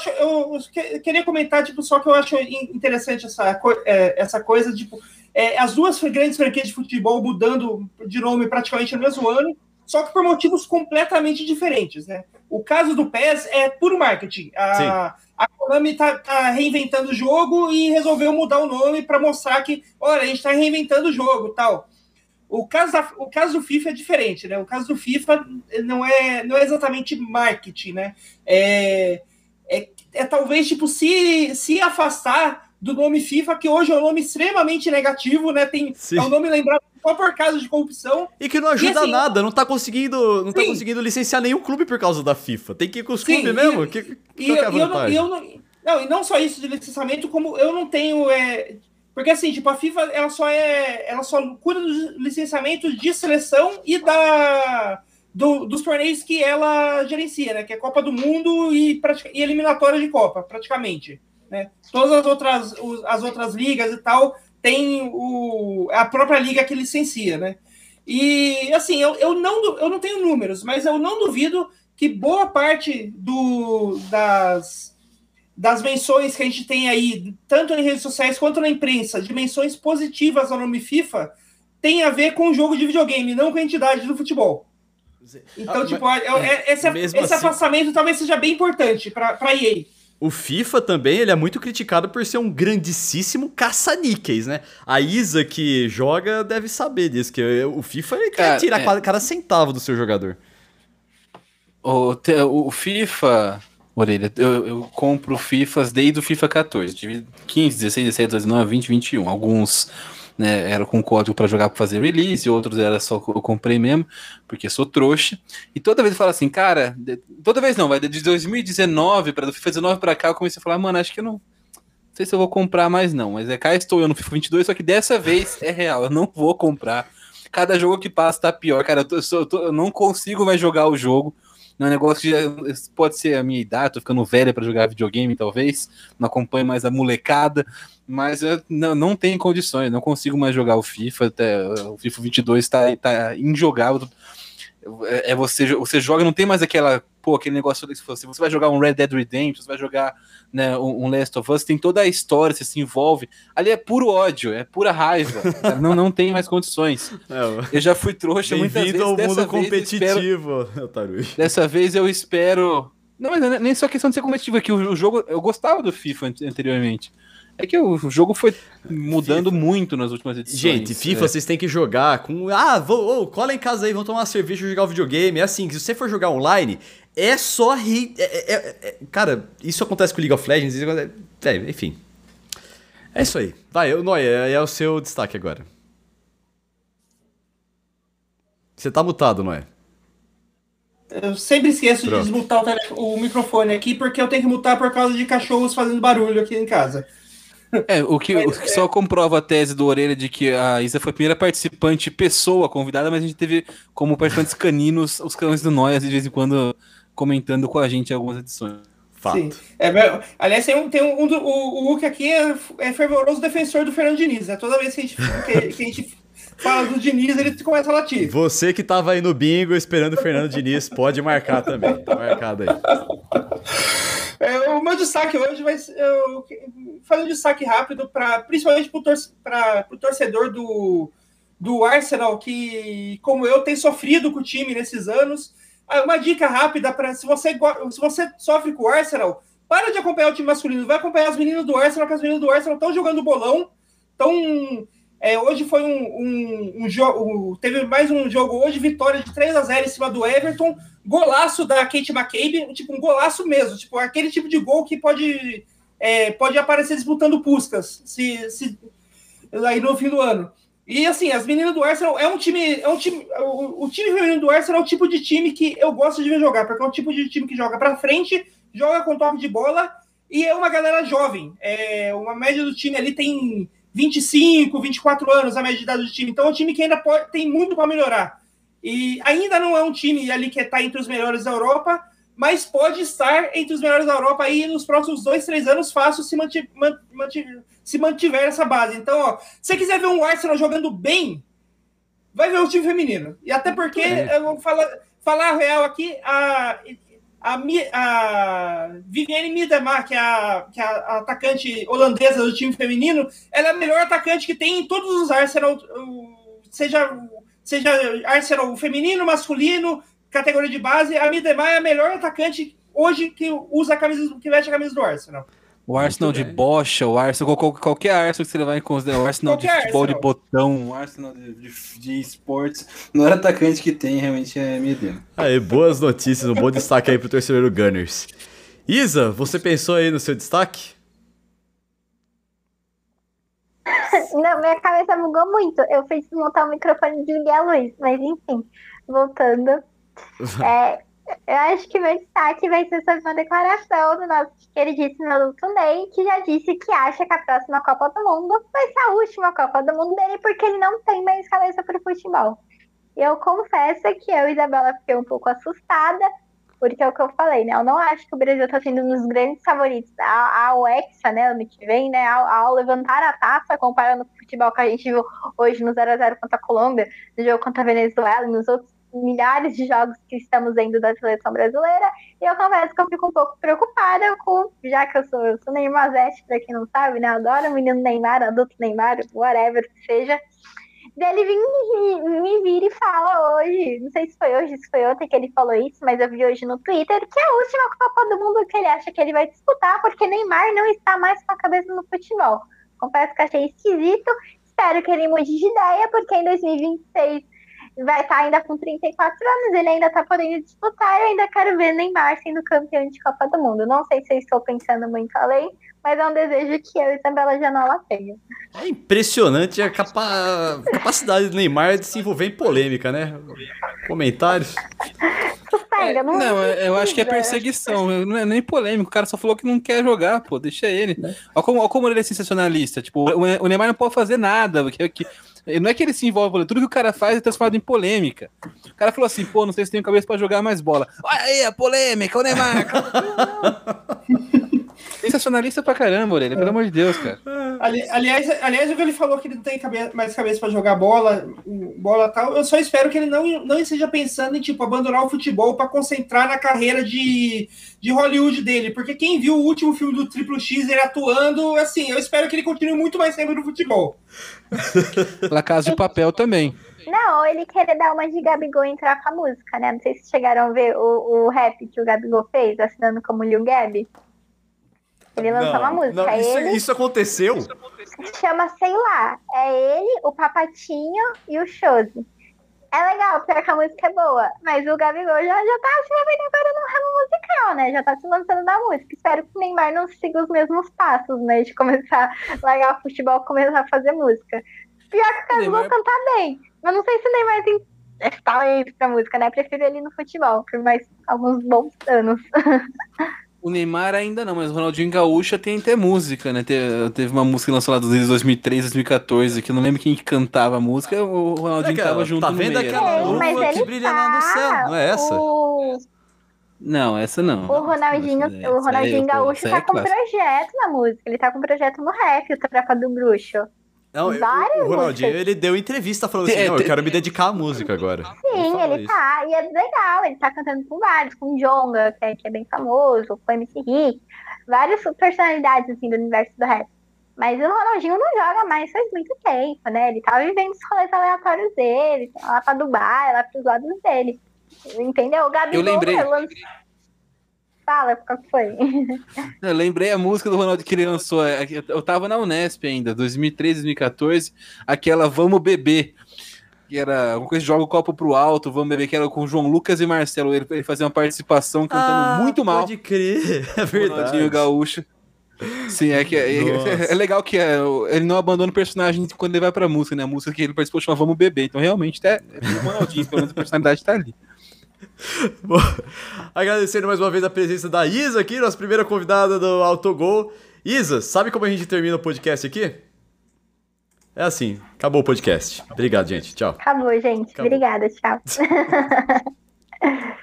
acho, eu queria comentar, tipo, só que eu acho interessante essa, é, essa coisa, tipo, é, as duas grandes franquias de futebol mudando de nome praticamente no mesmo ano, só que por motivos completamente diferentes, né? O caso do PES é puro marketing. A, a Konami tá, tá, reinventando o jogo e resolveu mudar o nome para mostrar que, olha, a gente está reinventando o jogo tal. O caso, da, o caso do FIFA é diferente, né? O caso do FIFA não é, não é exatamente marketing, né? É, é, é talvez tipo se, se afastar do nome FIFA, que hoje é um nome extremamente negativo, né? Tem, é um nome lembrado só por causa de corrupção. E que não ajuda e, assim, nada, não tá conseguindo, não tá conseguindo licenciar nenhum clube por causa da FIFA. Tem que ir com os sim, clubes mesmo. Que, que e, é eu, não, eu não, não, e não só isso de licenciamento, como eu não tenho. É, porque assim, tipo, a FIFA ela só é. Ela só cuida dos licenciamentos de seleção e da. do, dos torneios que ela gerencia, né? Que é Copa do Mundo e, e eliminatória de Copa, praticamente. Né? Todas as outras, as outras ligas e tal tem o, a própria liga que licencia, né? E assim, eu, eu, não, eu não tenho números, mas eu não duvido que boa parte do, das, das menções que a gente tem aí, tanto em redes sociais quanto na imprensa, de menções positivas ao nome FIFA, tem a ver com o jogo de videogame, não com a entidade do futebol. Então, ah, tipo, mas, é, esse, esse assim, afastamento talvez seja bem importante para a EA. O FIFA também, ele é muito criticado por ser um grandíssimo caça-níqueis, né? A Isa que joga deve saber disso, que o FIFA ele quer tirar é... cada centavo do seu jogador. O, o FIFA, Orelha, eu, eu compro FIFAs desde o FIFA 14. Tive 15, 16, 17, 19, 20, 21. Alguns né, era com código para jogar para fazer release, outros era só eu comprei mesmo, porque sou trouxa. E toda vez eu falo assim, cara, toda vez não, vai de 2019 para do FIFA 19 para cá, eu comecei a falar, mano, acho que eu não, não sei se eu vou comprar mais não, mas é cá estou eu no FIFA 22, só que dessa vez é real, eu não vou comprar. Cada jogo que passa tá pior, cara, eu, tô, eu, tô, eu não consigo mais jogar o jogo. Não é um negócio que já, pode ser a minha idade, tô ficando velha para jogar videogame, talvez. Não acompanho mais a molecada, mas eu não, não tenho condições, não consigo mais jogar o FIFA. Até, o FIFA 22 está tá injogável. É, é você, você joga, não tem mais aquela pô, aquele negócio que você, você vai jogar um Red Dead Redemption, você vai jogar né, um, um Last of Us, tem toda a história, você se envolve. Ali é puro ódio, é pura raiva. [LAUGHS] não, não tem mais condições. É, eu já fui trouxa muitas vezes. ao mundo competitivo, [LAUGHS] espero, Dessa vez eu espero. Não, mas é nem só questão de ser competitivo, é que o, o jogo. Eu gostava do FIFA anteriormente. É que o jogo foi mudando FIFA. muito nas últimas edições. Gente, FIFA é. vocês têm que jogar com. Ah, vou, oh, cola em casa aí, vamos tomar uma cerveja e jogar o videogame. É assim, se você for jogar online, é só rir. É, é, é, é, cara, isso acontece com League of Legends. É, enfim. É isso aí. Vai, Noia, é, é o seu destaque agora. Você tá mutado, Noé. Eu sempre esqueço Pronto. de desmutar o, o, microfone aqui, porque eu tenho que mutar por causa de cachorros fazendo barulho aqui em casa. É, o que, o que só comprova a tese do Orelha de que a Isa foi a primeira participante, pessoa convidada, mas a gente teve como participantes caninos os cães do Noia de vez em quando comentando com a gente em algumas edições. Fato. Sim. É, aliás, tem um, tem um, um o, o Hulk aqui é, é fervoroso defensor do Fernando Diniz. Né? Toda vez que a gente, que, que a gente fala do Diniz, ele começa a latir. Você que tava aí no bingo esperando o Fernando Diniz, pode marcar também. Tá marcado aí. É, o meu destaque hoje vai ser. Eu, fazer um destaque rápido, pra, principalmente para o torcedor do, do Arsenal, que, como eu, tem sofrido com o time nesses anos. Ah, uma dica rápida para se você se você sofre com o Arsenal, para de acompanhar o time masculino, vai acompanhar as meninas do Arsenal, que as meninas do Arsenal estão jogando bolão. Então, é, hoje foi um, um, um jogo, teve mais um jogo hoje, vitória de 3 a 0 em cima do Everton, golaço da Kate McCabe, tipo um golaço mesmo, tipo aquele tipo de gol que pode é, pode aparecer disputando Puscas se, se aí no fim do ano. E assim, as meninas do Arsenal é um time. É um time o, o, time feminino do Arsenal é o tipo de time que eu gosto de ver jogar, porque é um tipo de time que joga para frente, joga com toque de bola e é uma galera jovem. É, uma média do time ali tem 25, 24 anos a média de idade do time. Então é um time que ainda pode, tem muito para melhorar. E ainda não é um time ali que está entre os melhores da Europa, mas pode estar entre os melhores da Europa aí nos próximos dois, três anos, fácil se mantiver, mantiver se mantiver essa base. Então, ó, se você quiser ver um Arsenal jogando bem, vai ver o time feminino. E até porque, é. eu vou falar, falar a real aqui, a, a, a Viviane Miedemar, que é a, que é a atacante holandesa do time feminino, ela é a melhor atacante que tem em todos os Arsenal, seja, seja Arsenal feminino, masculino, categoria de base, a Miedemar é a melhor atacante hoje que usa a camisa, que veste a camisa do Arsenal. O Arsenal de bocha, o Arsenal, qualquer Arsenal que você levar em consideração, o Arsenal qualquer de futebol Arsenal. de botão, o Arsenal de, de, de esportes, não era atacante que tem, realmente é medeno. Aí, boas notícias, um bom [LAUGHS] destaque aí pro torcedor do Gunners. Isa, você pensou aí no seu destaque? [LAUGHS] Não, minha cabeça bugou muito. Eu fiz montar o microfone de Miguel Luiz, mas enfim, voltando. [LAUGHS] É, eu acho que meu destaque vai ser sobre uma declaração do nosso queridíssimo Luto Ney, que já disse que acha que a próxima Copa do Mundo vai ser a última Copa do Mundo dele, porque ele não tem mais cabeça para o futebol. Eu confesso que eu e Isabela fiquei um pouco assustada, porque é o que eu falei, né? Eu não acho que o Brasil está sendo um dos grandes favoritos ao Hexa, né? Ano que vem, né? Ao, ao, levantar a taça, comparando o futebol que a gente viu hoje no 0x0 contra a Colômbia, no jogo contra a Venezuela e nos outros milhares de jogos que estamos vendo da seleção brasileira. E eu confesso que eu fico um pouco preocupada com, já que eu sou, eu sou Neymar Zeste, pra quem não sabe, né? Adoro o menino Neymar, adulto Neymar, whatever que seja dele me, me vir e fala hoje, não sei se foi hoje, se foi ontem que ele falou isso, mas eu vi hoje no Twitter, que é a última Copa do Mundo que ele acha que ele vai disputar, porque Neymar não está mais com a cabeça no futebol. Confesso que achei esquisito, espero que ele mude de ideia, porque em 2026 vai estar ainda com 34 anos, ele ainda está podendo disputar, eu ainda quero ver Neymar sendo campeão de Copa do Mundo. Não sei se eu estou pensando muito além, mas é um desejo que eu e Isabela Janola tenho. É impressionante a capa... capacidade do Neymar de se envolver em polêmica, né? Comentários. É, não, não eu acho que é perseguição, não é nem polêmico. O cara só falou que não quer jogar, pô, deixa ele. Né? Olha como, olha como ele é sensacionalista. Tipo, o Neymar não pode fazer nada. Que, que, não é que ele se envolve, tudo que o cara faz é transformado em polêmica. O cara falou assim, pô, não sei se tenho cabeça pra jogar mais bola. Olha aí a polêmica, o Neymar. [LAUGHS] Sensacionalista pra caramba, Orelha, pelo amor de Deus, cara. Ali, aliás, aliás, o que ele falou que ele não tem cabeça, mais cabeça pra jogar bola, bola tal, eu só espero que ele não, não esteja pensando em, tipo, abandonar o futebol pra concentrar na carreira de, de Hollywood dele, porque quem viu o último filme do Triplo X, ele atuando, assim, eu espero que ele continue muito mais tempo no futebol. [LAUGHS] La Casa de Papel também. Não, ele queria dar uma de Gabigol entrar com a música, né? Não sei se chegaram a ver o, o rap que o Gabigol fez, assinando como Lil Gabi. Ele lançou não, uma música. Não, isso, ele... isso aconteceu? Chama, sei lá, é ele, o Papatinho e o Chose. É legal, porque a música é boa, mas o Gabigol já, já tá se movendo agora no ramo musical, né? Já tá se lançando na música. Espero que o Neymar não siga os mesmos passos, né? De começar a largar o futebol e começar a fazer música. Pior que o Gabigol Neymar... cantar bem. Mas não sei se o Neymar tem talento pra música, né? Prefiro ele no futebol, por mais alguns bons anos. [LAUGHS] O Neymar ainda não, mas o Ronaldinho Gaúcha tem até música, né? Teve, teve uma música lançada desde 2003, 2014, que eu não lembro quem cantava a música, o Ronaldinho é tava junto tá vendo aquela lua que brilha tá... lá no céu, não é essa? O... Não, essa não. O Ronaldinho, essa, o Ronaldinho Gaúcho tá é com projeto na música, ele tá com projeto no rap, o Trapa do Bruxo. Não, o Ronaldinho, ele deu entrevista falando assim, não, eu quero me dedicar à música agora. Sim, ele, ele tá, e é legal, ele tá cantando com vários, com o Jonga, que é, que é bem famoso, com o MC Rick, várias personalidades, assim, do universo do rap. Mas o Ronaldinho não joga mais faz muito tempo, né? Ele tá vivendo os rolês aleatórios dele, lá pra Dubai, lá pros lados dele. Entendeu? O Gabigol, eu lembrei. Fala, qual foi? [LAUGHS] Eu lembrei a música do Ronaldo que ele lançou. É, eu tava na Unesp ainda, 2013, 2014, aquela Vamos Beber. Que era uma coisa joga o copo pro alto, vamos beber, que era com o João Lucas e Marcelo. Ele, ele fazia uma participação cantando ah, muito mal. Pode crer, [LAUGHS] é verdade. Ronaldinho Gaúcho. Sim, é que é, é, é, legal que é, ele não abandona o personagem quando ele vai pra música, né? A música que ele participou chama Vamos Beber. Então, realmente, é, é o Ronaldinho, pelo menos a personalidade tá ali. [LAUGHS] Bom, agradecendo mais uma vez a presença da Isa aqui, nossa primeira convidada do Autogol. Isa, sabe como a gente termina o podcast aqui? É assim, acabou o podcast. Obrigado, gente. Tchau. Acabou, gente. Acabou. Obrigada, tchau. [LAUGHS]